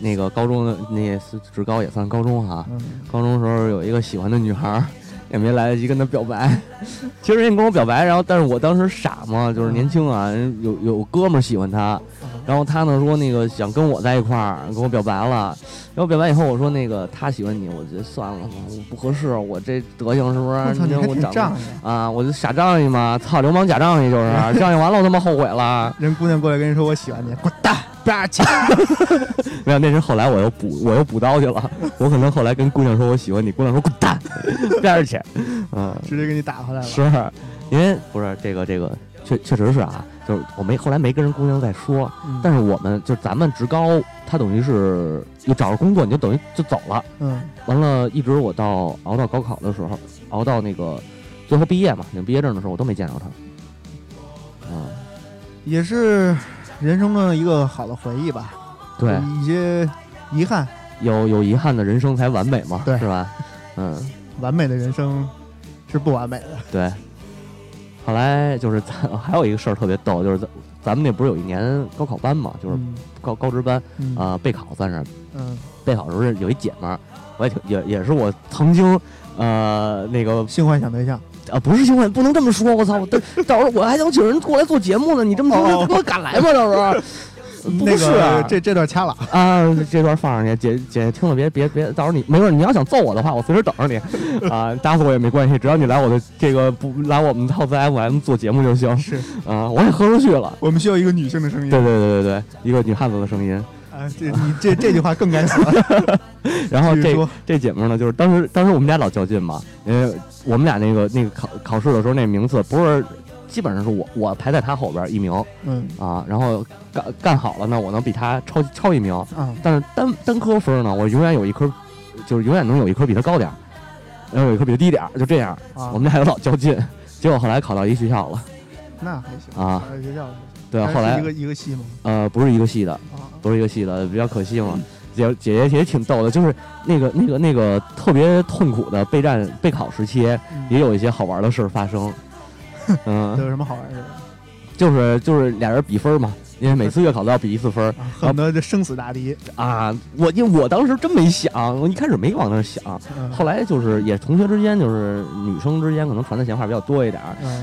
那个高中的那是职高也算高中哈、嗯，高中时候有一个喜欢的女孩，也没来得及跟她表白。其实人家跟我表白，然后但是我当时傻嘛，就是年轻啊，人有有哥们儿喜欢她，然后她呢说那个想跟我在一块儿，跟我表白了。然后表白以后，我说那个他喜欢你，我觉得算了吧，我不合适，我这德行是不是？我操，你还仗义。啊，我就傻仗义嘛，操流氓假仗义就是，仗义完了我他妈后悔了。人姑娘过来跟你说我喜欢你，滚蛋，吧唧。没有，那是后来我又补我又补刀去了。我可能后来跟姑娘说我喜欢你，姑娘说滚蛋，边儿去。嗯，直接给你打回来了。是因为不是这个这个确确实是啊，就是我没后来没跟人姑娘再说，嗯，但是我们就咱们职高，他等于是又找着工作，你就等于就走了。嗯完了，一直我到熬到高考的时候，熬到那个最后毕业嘛，领毕业证的时候，我都没见着他。嗯，也是人生中的一个好的回忆吧。对，一些遗憾，有有遗憾的人生才完美嘛，对是吧？嗯，完美的人生是不完美的。对。后来就是咱还有一个事儿特别逗，就是咱咱们那不是有一年高考班嘛，就是嗯高高职班嗯啊、备考算是嗯，备考的时候有一姐们儿，我也挺也也是我曾经呃那个性幻想对象。啊不是新闻不能这么说，我操！我到到时候我还想请人过来做节目呢，你这么哦说，给我敢来吗？到时候不那是个这这段掐了，啊，这段放上去，姐姐听了别别别，到时候你没准你要想揍我的话，我随时等着你 啊，打死我也没关系，只要你来我的这个不来我们 Top FM 做节目就行是啊，我也喝出去了。我们需要一个女性的声音。对对对对对，一个女汉子的声音。啊，这你这这句话更该死了。然后这这姐们儿呢，就是当时当时我们俩老较劲嘛，因为我们俩那个那个考考试的时候，那名次不是基本上是我我排在他后边一名嗯啊，然后干干好了呢，我能比他超超一名，啊，但是单单科分呢，我永远有一科，就是永远能有一科比他高点儿，然后有一科比他低点儿，就这样。啊我们俩有老较劲，结果后来考到一学校了那还行啊。考到学校对，后来一个一个系吗？呃不是一个系的，啊，不是一个系的，比较可惜嘛。姐姐姐也挺逗的，就是那个那个那个特别痛苦的备战备考时期，嗯也有一些好玩的事儿发生。都 嗯，有什么好玩的？就是就是俩人比分嘛，因为每次月考都要比一次分恨不得这生死大敌。啊。我因为我当时真没想，我一开始没往那儿想，嗯后来就是也同学之间，就是女生之间可能传的闲话比较多一点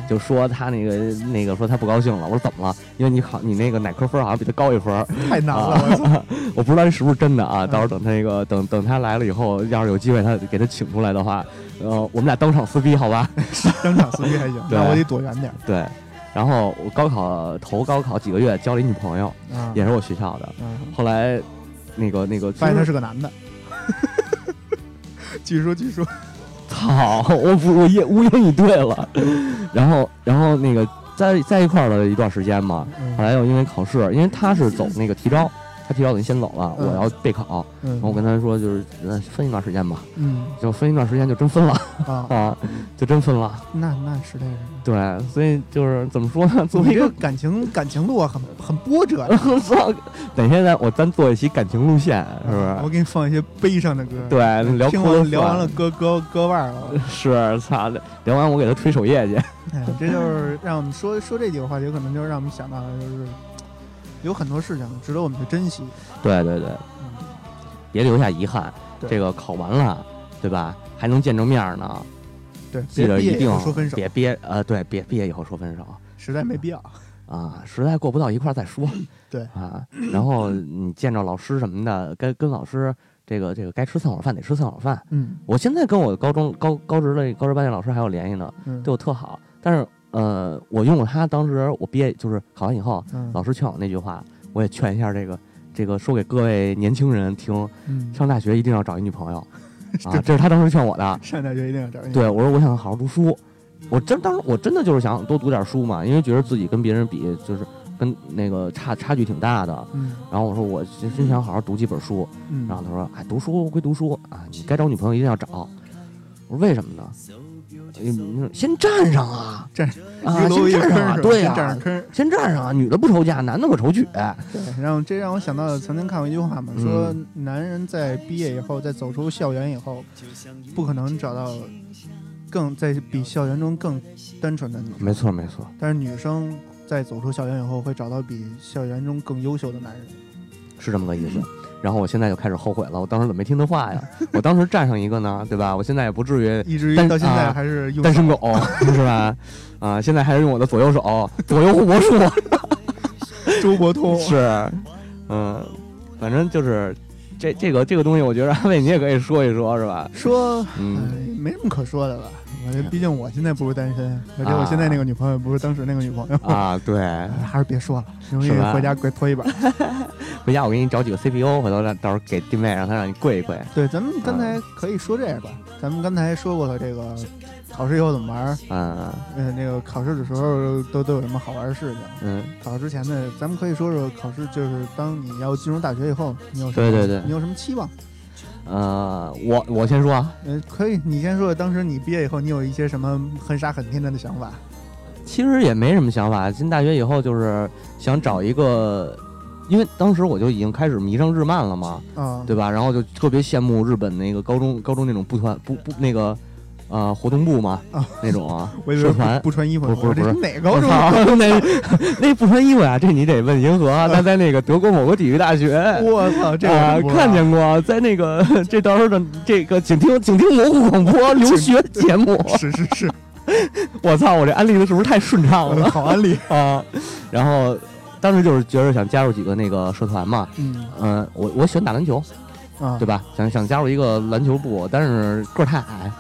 就说他那个那个说他不高兴了。我说怎么了？因为你考你那个哪科分好像比他高一分，太难了，啊我！我不知道这是不是真的啊。嗯到时候等他那个等等他来了以后，要是有机会他给他请出来的话，呃，我们俩当场撕逼好吧？当场撕逼还行，那我得躲远点。对，然后我高考头高考几个月交了一女朋友，啊，也是我学校的。嗯，后来那个那个，发现他是个男的。继续说，继续说。操，我不我也无言以对了。然后然后那个在在一块儿了一段时间嘛，嗯后来又因为考试，因为他是走那个提招，他提到你先走了，嗯我要备考，嗯然后我跟他说就是呃分一段时间吧，嗯就分一段时间就真分了啊，啊，就真分了。那那实在是。对，所以就是怎么说呢？作为一个个感情感情路啊，很很波折！等一下咱我咱做一期感情路线，是不是？我给你放一些悲伤的歌。对，聊听哭聊完了割割割腕了。是操的，聊完我给他吹首页去。哎，这就是让我们说说这几个话题，可能就让我们想到的就是有很多事情值得我们去珍惜。对对对，嗯，别留下遗憾。这个考完了，对吧？还能见着面呢，对，记得一定后说分手，别憋呃，对，别毕业以后说分手实在没必要。啊，实在过不到一块儿再说。对啊，然后你见着老师什么的，该跟老师这个这个该吃散伙饭得吃散伙饭。嗯我现在跟我高中高高职的高职班的老师还有联系呢，嗯，对我特好。但是呃，我用过他当时我毕业就是考完以后，嗯老师劝我那句话，我也劝一下这个这个说给各位年轻人听，嗯，上大学一定要找一女朋友 啊，这是他当时劝我的。上大学一定要找人。对我说我想好好读书，我真当时我真的就是想多读点书嘛，因为觉得自己跟别人比就是跟那个差差距挺大的。嗯然后我说我真真想好好读几本书，嗯，然后他说哎读书归读书啊，你该找女朋友一定要找。我说为什么呢？嗯先站上啊，站啊，一楼一先站上？对呀、先站上坑。先站上啊，女的不愁嫁，男的可愁娶。对，然后这让我想到曾经看过一句话嘛，嗯说男人在毕业以后，在走出校园以后，不可能找到更在比校园中更单纯的女生，没错没错，但是女生在走出校园以后，会找到比校园中更优秀的男人。是这么个意思。然后我现在就开始后悔了，我当时怎么没听他话呀？我当时站上一个呢，对吧？我现在也不至于以至于单到现在啊还是用单身狗，是吧？啊，现在还是用我的左右手，左右互搏术。周伯通。是，嗯，反正就是这这个这个东西，我觉得阿伟你也可以说一说，是吧？说，嗯哎，没什么可说的了。我这毕竟我现在不是单身，而且我啊现在那个女朋友不是当时那个女朋友，啊，对，还是别说了，容易回家跪搓一把。回家我给你找几个 CPU，回头让到时候给弟妹让他让你跪一跪。对，咱们刚啊才可以说这个吧。咱们刚才说过了，这个考试以后怎么玩儿？嗯呃，那个考试的时候都都有什么好玩的事情？嗯，考试之前呢，咱们可以说说考试，就是当你要进入大学以后，你有什么？对对对你有什么期望？呃，我我先说啊，呃，可以，你先说说，当时你毕业以后，你有一些什么很傻很天真的想法？其实也没什么想法。进大学以后就是想找一个，因为当时我就已经开始迷上日漫了嘛，嗯，对吧？然后就特别羡慕日本那个高中高中那种不团不不那个呃活动部嘛，啊那种啊 我以为不社团。不穿衣服呢，不是不是我说这哪高中？我操，那那不穿衣服呀、这你得问银河，他在那个德国某个体育大学。我操，这啊我，不知道看见过，在那个这 到时候的这个，请听请听蘑菇广播留学节目。是是是，我操，我这安利的是不是太顺畅了好安利。啊？然后当时就是觉得想加入几个那个社团嘛，嗯嗯、我我喜欢打篮球，啊，对吧？想想加入一个篮球部，但是个儿太矮。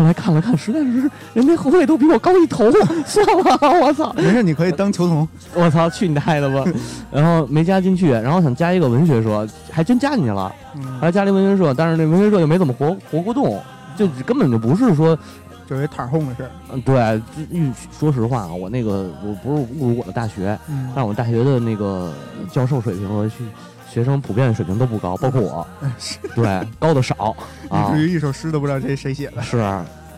后来看了看，实在是人家后卫都比我高一头，算了，我操！没事，你可以当球童。我操，去你大爷的吧！然后没加进去，然后想加一个文学社，还真加进去了。后嗯，来加了一文学社，但是那文学社又没怎么活活过动，就根本就不是说，就是一塔哄的事儿。嗯，对，说实话啊，我那个我不是侮辱我的大学，嗯但我大学的那个教授水平和学学生普遍的水平都不高，包括我，对，高的少啊以，至于一首诗都不知道这谁写的。是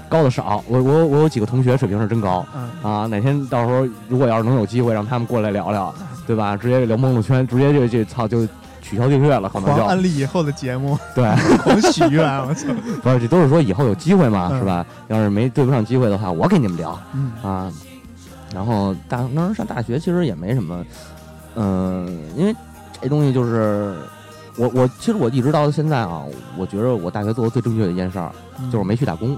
高的少。我我我有几个同学水平是真高嗯，啊，哪天到时候如果要是能有机会让他们过来聊聊，对吧？直接聊梦露圈，直接就就操就取消订阅了，可能就安利以后的节目，对。狂许愿，我操。不是，这都是说以后有机会嘛，嗯是吧？要是没对不上机会的话，我给你们聊嗯啊。然后大当时候上大学其实也没什么，嗯、因为这东西就是我我其实我一直到现在啊，我觉得我大学做的最正确的一件事儿就是我没去打工，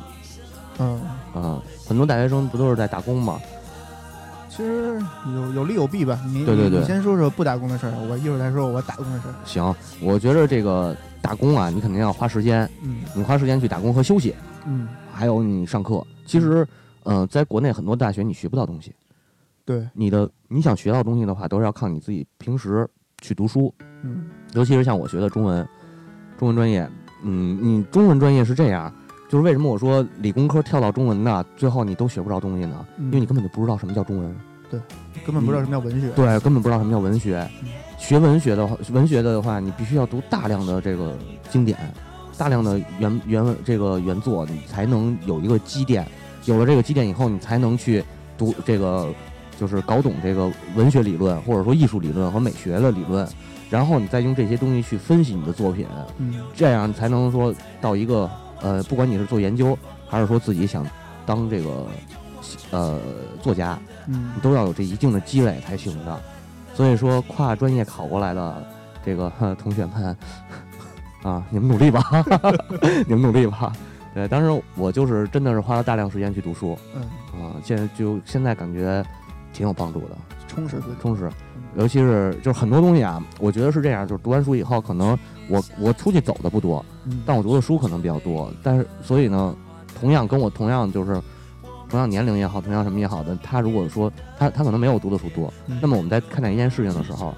嗯，嗯，很多大学生不都是在打工吗？其实有有利有弊吧。你对对对你先说说不打工的事儿，我一会儿再说我打工的事儿。行，我觉得这个打工啊，你肯定要花时间，嗯你花时间去打工和休息，嗯还有你上课。其实，嗯、在国内很多大学你学不到东西。对，你的你想学到东西的话，都是要靠你自己平时去读书，嗯尤其是像我学的中文，中文专业，嗯，你中文专业是这样，就是为什么我说理工科跳到中文的，最后你都学不着东西呢？嗯因为你根本就不知道什么叫中文，对根本不知道什么叫文学。对，根本不知道什么叫文学嗯。学文学的话，文学的话，你必须要读大量的这个经典，大量的原原文这个原作，你才能有一个积淀。有了这个积淀以后，你才能去读这个，就是搞懂这个文学理论，或者说艺术理论和美学的理论，然后你再用这些东西去分析你的作品，嗯这样才能说到一个呃，不管你是做研究，还是说自己想当这个呃作家，嗯你都要有这一定的积累才行的。所以说，跨专业考过来的这个 同学们啊，你们努力吧，你们努力吧。对，当时我就是真的是花了大量时间去读书嗯，啊，现在就现在感觉挺有帮助的，充实自己。充实。尤其是就是很多东西啊，我觉得是这样，就是读完书以后，可能我我出去走的不多，嗯但我读的书可能比较多，但是所以呢，同样跟我同样就是同样年龄也好，同样什么也好的，他如果说他他可能没有读的书多，嗯那么我们在看待一件事情的时候，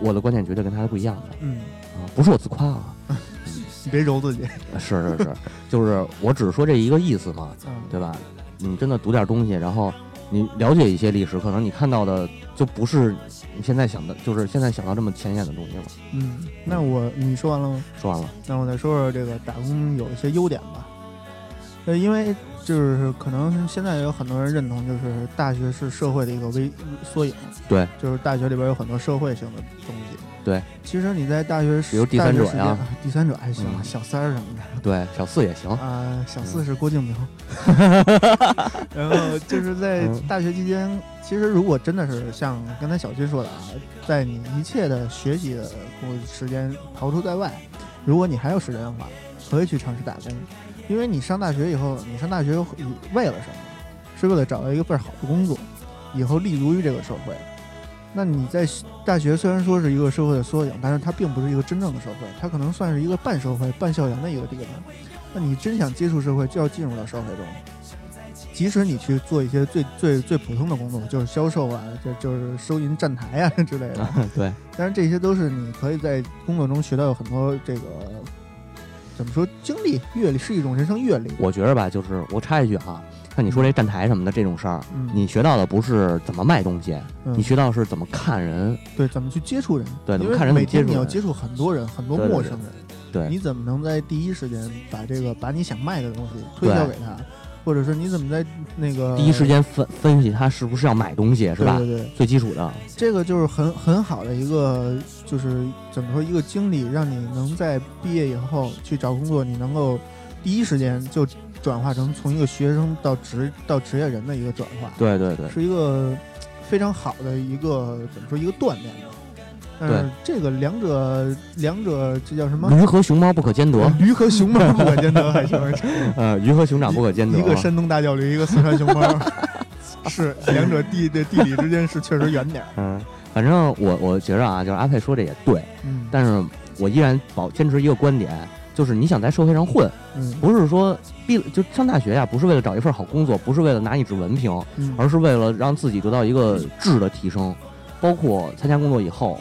我的观点绝对跟他是不一样的嗯，啊，不是我自夸啊，你别揉自己。是是是，就是我只是说这一个意思嘛，嗯，对吧？你真的读点东西，然后你了解一些历史，可能你看到的就不是你现在想的，就是现在想到这么浅显的东西了。嗯，那我你说完了吗？说完了，那我再说说这个打工有一些优点吧。呃，因为就是可能现在有很多人认同，就是大学是社会的一个微缩影。对，就是大学里边有很多社会性的东西。对，其实你在大学时，比如第三者呀 第三者还行，嗯小三儿什么的。对，小四也行，啊、小四是郭敬明。然后就是在嗯大学期间，其实如果真的是像刚才小军说的啊，在你一切的学习的时间刨除在外，如果你还有时间的话，可以去尝试打工，因为你上大学以后，你上大学为了什么？是为了找到一个倍儿好的工作，以后立足于这个社会。那你在大学虽然说是一个社会的缩影，但是它并不是一个真正的社会，它可能算是一个半社会、半校园的一个地方。那你真想接触社会，就要进入到社会中。即使你去做一些最最最普通的工作，就是销售啊，就就是收银站台啊之类的，对，但是这些都是你可以在工作中学到有很多这个怎么说经历、阅历，是一种人生阅历。我觉着吧，就是我插一句哈，看你说这站台什么的这种事儿，嗯，你学到的不是怎么卖东西，嗯你学到的是怎么看人。对怎么去接触人，对怎么看人每天怎么接触你要接触很多人，很多对对对陌生人，对你怎么能在第一时间把这个把你想卖的东西推销给他，或者是你怎么在那个第一时间分分析他是不是要买东西，是吧？对对对，最基础的，这个就是很很好的一个，就是怎么说一个经历，让你能在毕业以后去找工作，你能够第一时间就转化成从一个学生到职到职业人的一个转化，对对对，是一个非常好的一个怎么说一个锻炼吧。但是对这个两者两者这叫什么？驴和熊猫不可兼得，驴和熊猫不可兼得，还行。呃，鱼和熊掌不可兼得。一个山东大叫驴，一个四川熊猫，是两者地的地理之间是确实远点儿。嗯，反正我我觉着啊，就是阿佩说这也对，嗯，但是我依然保坚持一个观点，就是你想在社会上混，嗯。不是说毕就上大学呀，不是为了找一份好工作，不是为了拿一纸文凭，嗯。而是为了让自己得到一个质的提升，包括参加工作以后，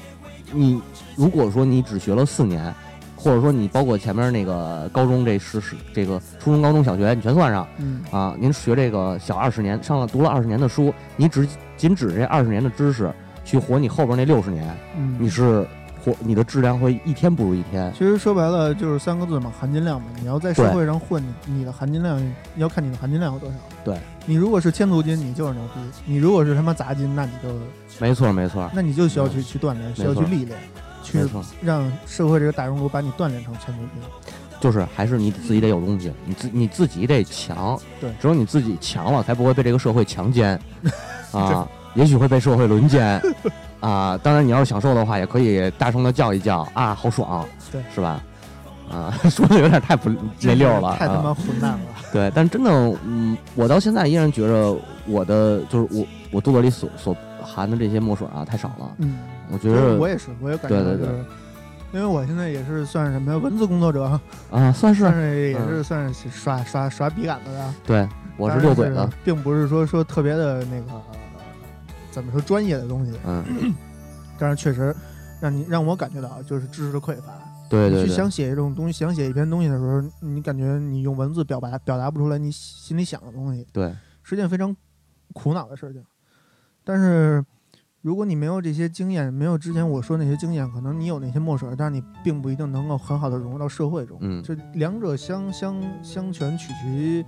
你如果说你只学了四年，或者说你包括前面那个高中这十十这个初中、高中小学你全算上嗯。啊，您学这个小二十年，上了读了二十年的书，你只仅指这二十年的知识去活你后边那六十年，嗯，你是活你的质量会一天不如一天。其实说白了就是三个字嘛，含金量嘛。你要在社会上混，你你的含金量要看你的含金量有多少。对，你如果是千足金，你就是牛逼；你如果是他妈杂金，那你就没错没错那你就需要去去锻炼，需要去历练，去，让社会这个大熔炉把你锻炼成千足金。就是还是你自己得有东西，你自你自己得强，对只有你自己强了，才不会被这个社会强奸，啊，也许会被社会轮奸，啊，当然你要是享受的话，也可以大声的叫一叫啊，好爽，对，是吧？啊，说的有点太不没溜了，太他妈啊混蛋了。对，但真的，嗯，我到现在依然觉着我的就是我我肚子里所所含的这些墨水啊太少了，嗯，我觉得我也是，我也感觉对对对就是，因为我现在也是算是什么呀，文字工作者，啊，算算是是也是算是刷刷刷笔杆子的。对，我是当然溜嘴的，并不是说说特别的那个怎么说专业的东西，嗯，但是确实让你让我感觉到就是知识的匮乏。对对对，你去想写一种东西，想写一篇东西的时候，你感觉你用文字表达表达不出来你心里想的东西，对，是件非常苦恼的事情。但是如果你没有这些经验，没有之前我说那些经验，可能你有那些墨水，但是你并不一定能够很好的融入到社会中。嗯这两者相相相权取其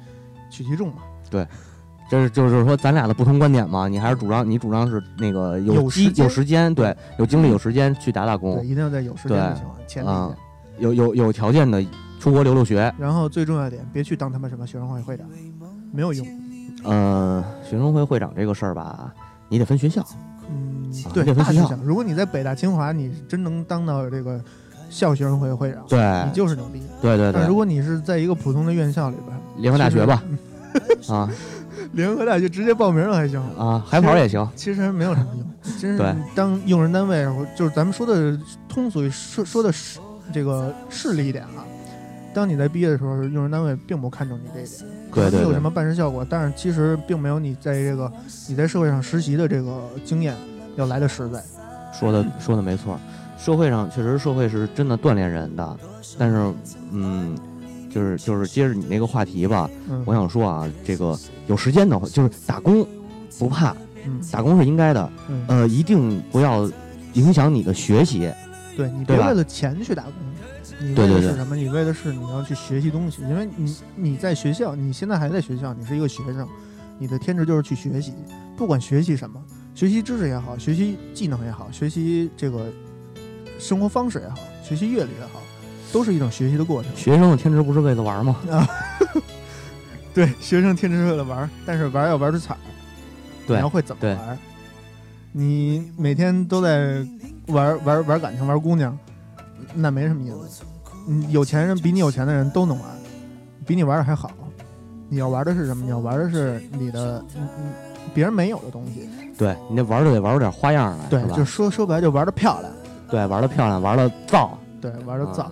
取其重嘛。这是就是说咱俩的不同观点嘛，你还是主张你主张是那个有机有时间有时间，对，有精力有时间去打打工对，一定要在有时间的情况前提啊下。有有有条件的出国留留学，然后最重要一点，别去当他们什么学生会会长，没有用。呃，学生会会长这个事儿吧，你得分学校，嗯啊，对，得分学校大学校。如果你在北大清华，你真能当到这个校学生会会长，对你就是牛逼。对对对，但如果你是在一个普通的院校里边，联合大学吧，啊 联合大学直接报名了还行。啊，海跑也行，其实没有什么用，真是当用人单位，就是咱们说的通俗说说的是这个势利一点啊。当你在毕业的时候，用人单位并不看重你这一点，可对你有什么办事效果，但是其实并没有你在这个你在社会上实习的这个经验要来的实在。说的说的没错，社会上确实社会是真的锻炼人的，但是嗯，就是就是接着你那个话题吧，嗯，我想说啊，这个有时间的话，就是打工不怕，嗯打工是应该的，嗯，呃，一定不要影响你的学习，对你别为了钱去打工，你为的是什么？你为的是你要去学习东西，因为你你在学校，你现在还在学校，你是一个学生，你的天职就是去学习，不管学习什么，学习知识也好，学习技能也好，学习这个生活方式也好，学习阅历也好，都是一种学习的过程。学生的天职不是为了玩吗？啊 对，学生天职是为了玩儿，但是玩儿要玩出彩你要会怎么玩儿。你每天都在玩儿玩儿玩儿感情、玩儿姑娘，那没什么意思。嗯，有钱人比你有钱的人都能玩，比你玩的还好。你要玩的是什么？你要玩的是你的，嗯嗯，别人没有的东西。对你那玩儿就得玩出点花样来，对，吧？就说说白了，就玩的漂亮。对，玩的漂亮，玩的造，对，玩的燥，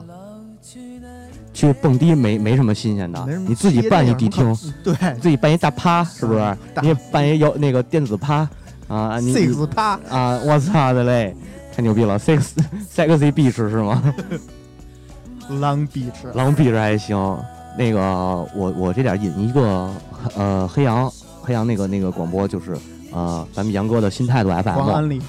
啊去蹦迪没没什么新鲜的你自己办一迪厅，嗯对自己办一大趴，是不是？你也办一有那个电子趴啊，你趴，啊，我操的嘞，太牛逼了，sex sexy beach 是吗？Long Beach，Long Beach 还行。那个我我这点引一个呃黑羊黑羊那个那个广播就是呃咱们杨哥的新态度 FM，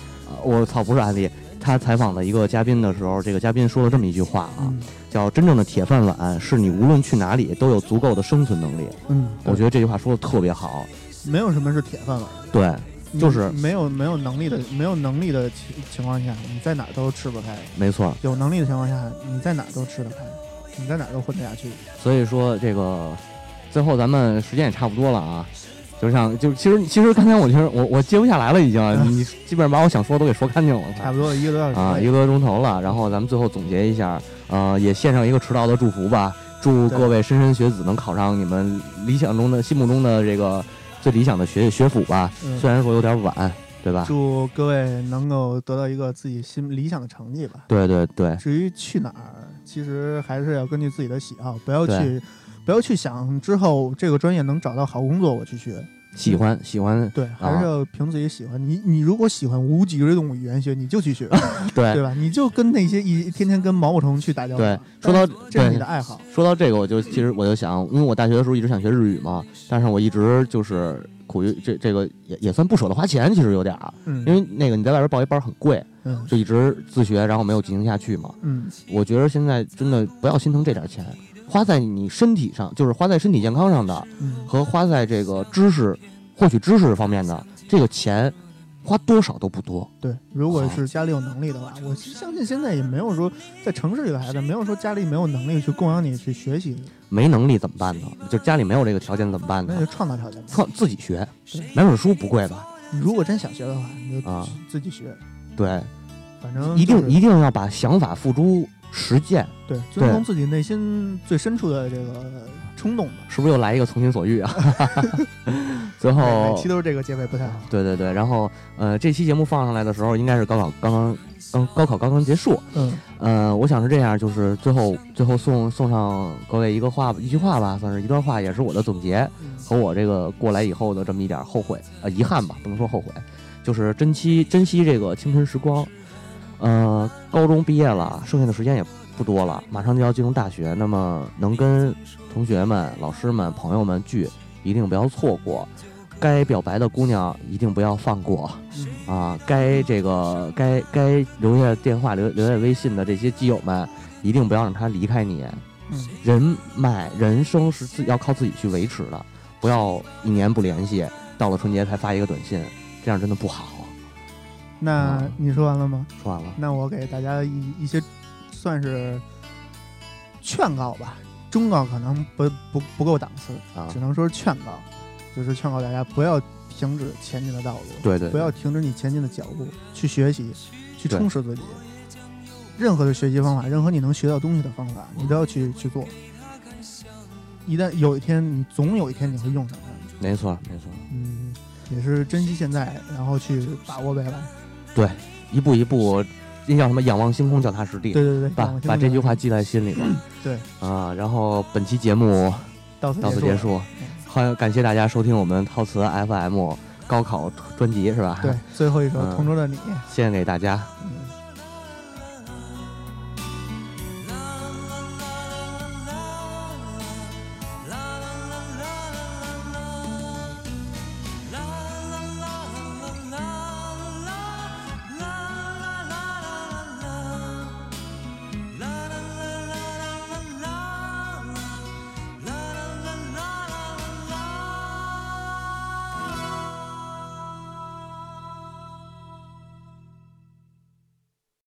我操不是安利，他采访的一个嘉宾的时候，这个嘉宾说了这么一句话啊，嗯叫真正的铁饭碗是你无论去哪里都有足够的生存能力。嗯，我觉得这句话说的特别好，没有什么是铁饭碗。对，就是没有没有能力的没有能力的情情况下，你在哪儿都吃不开；没错。有能力的情况下，你在哪儿都吃得开，你在哪儿都混得下去。所以说这个最后咱们时间也差不多了啊，就像就其实其实刚才我其实我我接不下来了已经，你基本上把我想说的都给说干净了，差不多一个多小时啊，一个多钟头了。然后咱们最后总结一下，呃，也献上一个迟到的祝福吧，祝各位莘莘学子能考上你们理想中的、心目中的这个最理想的学学府吧。嗯虽然说有点晚，对吧？祝各位能够得到一个自己心理想的成绩吧。对对对至于去哪儿，其实还是要根据自己的喜好，不要去不要去想之后这个专业能找到好工作我去学。喜欢喜欢，对，还是要凭自己喜欢。你你如果喜欢无脊椎动物语言学，你就去学，对对吧？你就跟那些一天天跟毛毛虫去打交道。对。说到这是你的爱好，说到这个，我就其实我就想，因为我大学的时候一直想学日语嘛，但是我一直就是苦于这这个也也算不舍得花钱，其实有点儿，嗯，因为那个你在外边报一班很贵，嗯就一直自学，然后没有进行下去嘛。嗯我觉得现在真的不要心疼这点钱，花在你身体上，就是花在身体健康上的嗯，和花在这个知识获取知识方面的这个钱，花多少都不多。对。如果是家里有能力的话，我相信现在也没有说在城市里的孩子没有说家里没有能力去供养你去学习，没能力怎么办呢？就家里没有这个条件怎么办呢那？就创造条件。创自己学对，买本书不贵吧？你如果真想学的话，你就啊自己学，对，反正一定一定要把想法付诸实践，对遵从自己内心最深处的这个冲动吧。是不是又来一个从心所欲啊？最后每期，都是这个结尾不太好。对对对，然后呃，这期节目放上来的时候，应该是高考刚刚刚高考刚刚结束，嗯呃，我想是这样，就是最后最后送送上各位一个话一句话吧，算是一段话，也是我的总结和我这个过来以后的这么一点后悔呃遗憾吧，不能说后悔，就是珍惜珍惜这个青春时光。呃，高中毕业了，剩下的时间也不多了，马上就要进入大学，那么能跟同学们、老师们、朋友们聚，一定不要错过。该表白的姑娘一定不要放过嗯啊！该这个该该留下电话、留留下微信的这些基友们，一定不要让他离开你。嗯，人脉、人生是自要靠自己去维持的，不要一年不联系，到了春节才发一个短信，这样真的不好。那嗯你说完了吗？说完了，那我给大家一一些算是劝告吧，忠告可能不不不够档次，啊只能说是劝告，就是劝告大家不要停止前进的道路，对对，不要停止你前进的脚步，去学习，去对充实自己。任何的学习方法，任何你能学到东西的方法，你都要去去做。一旦有一天，你总有一天你会用上它。没错没错，嗯，也是珍惜现在，然后去把握未来。一步一步，那叫什么？仰望星空，脚踏实地。对对对，把把这句话记在心里吧。对啊，然后本期节目到此到此结。束，欢感谢大家收听我们陶瓷 FM 高考专辑是吧？对，，最后一首嗯《同桌的你》。献给大家。嗯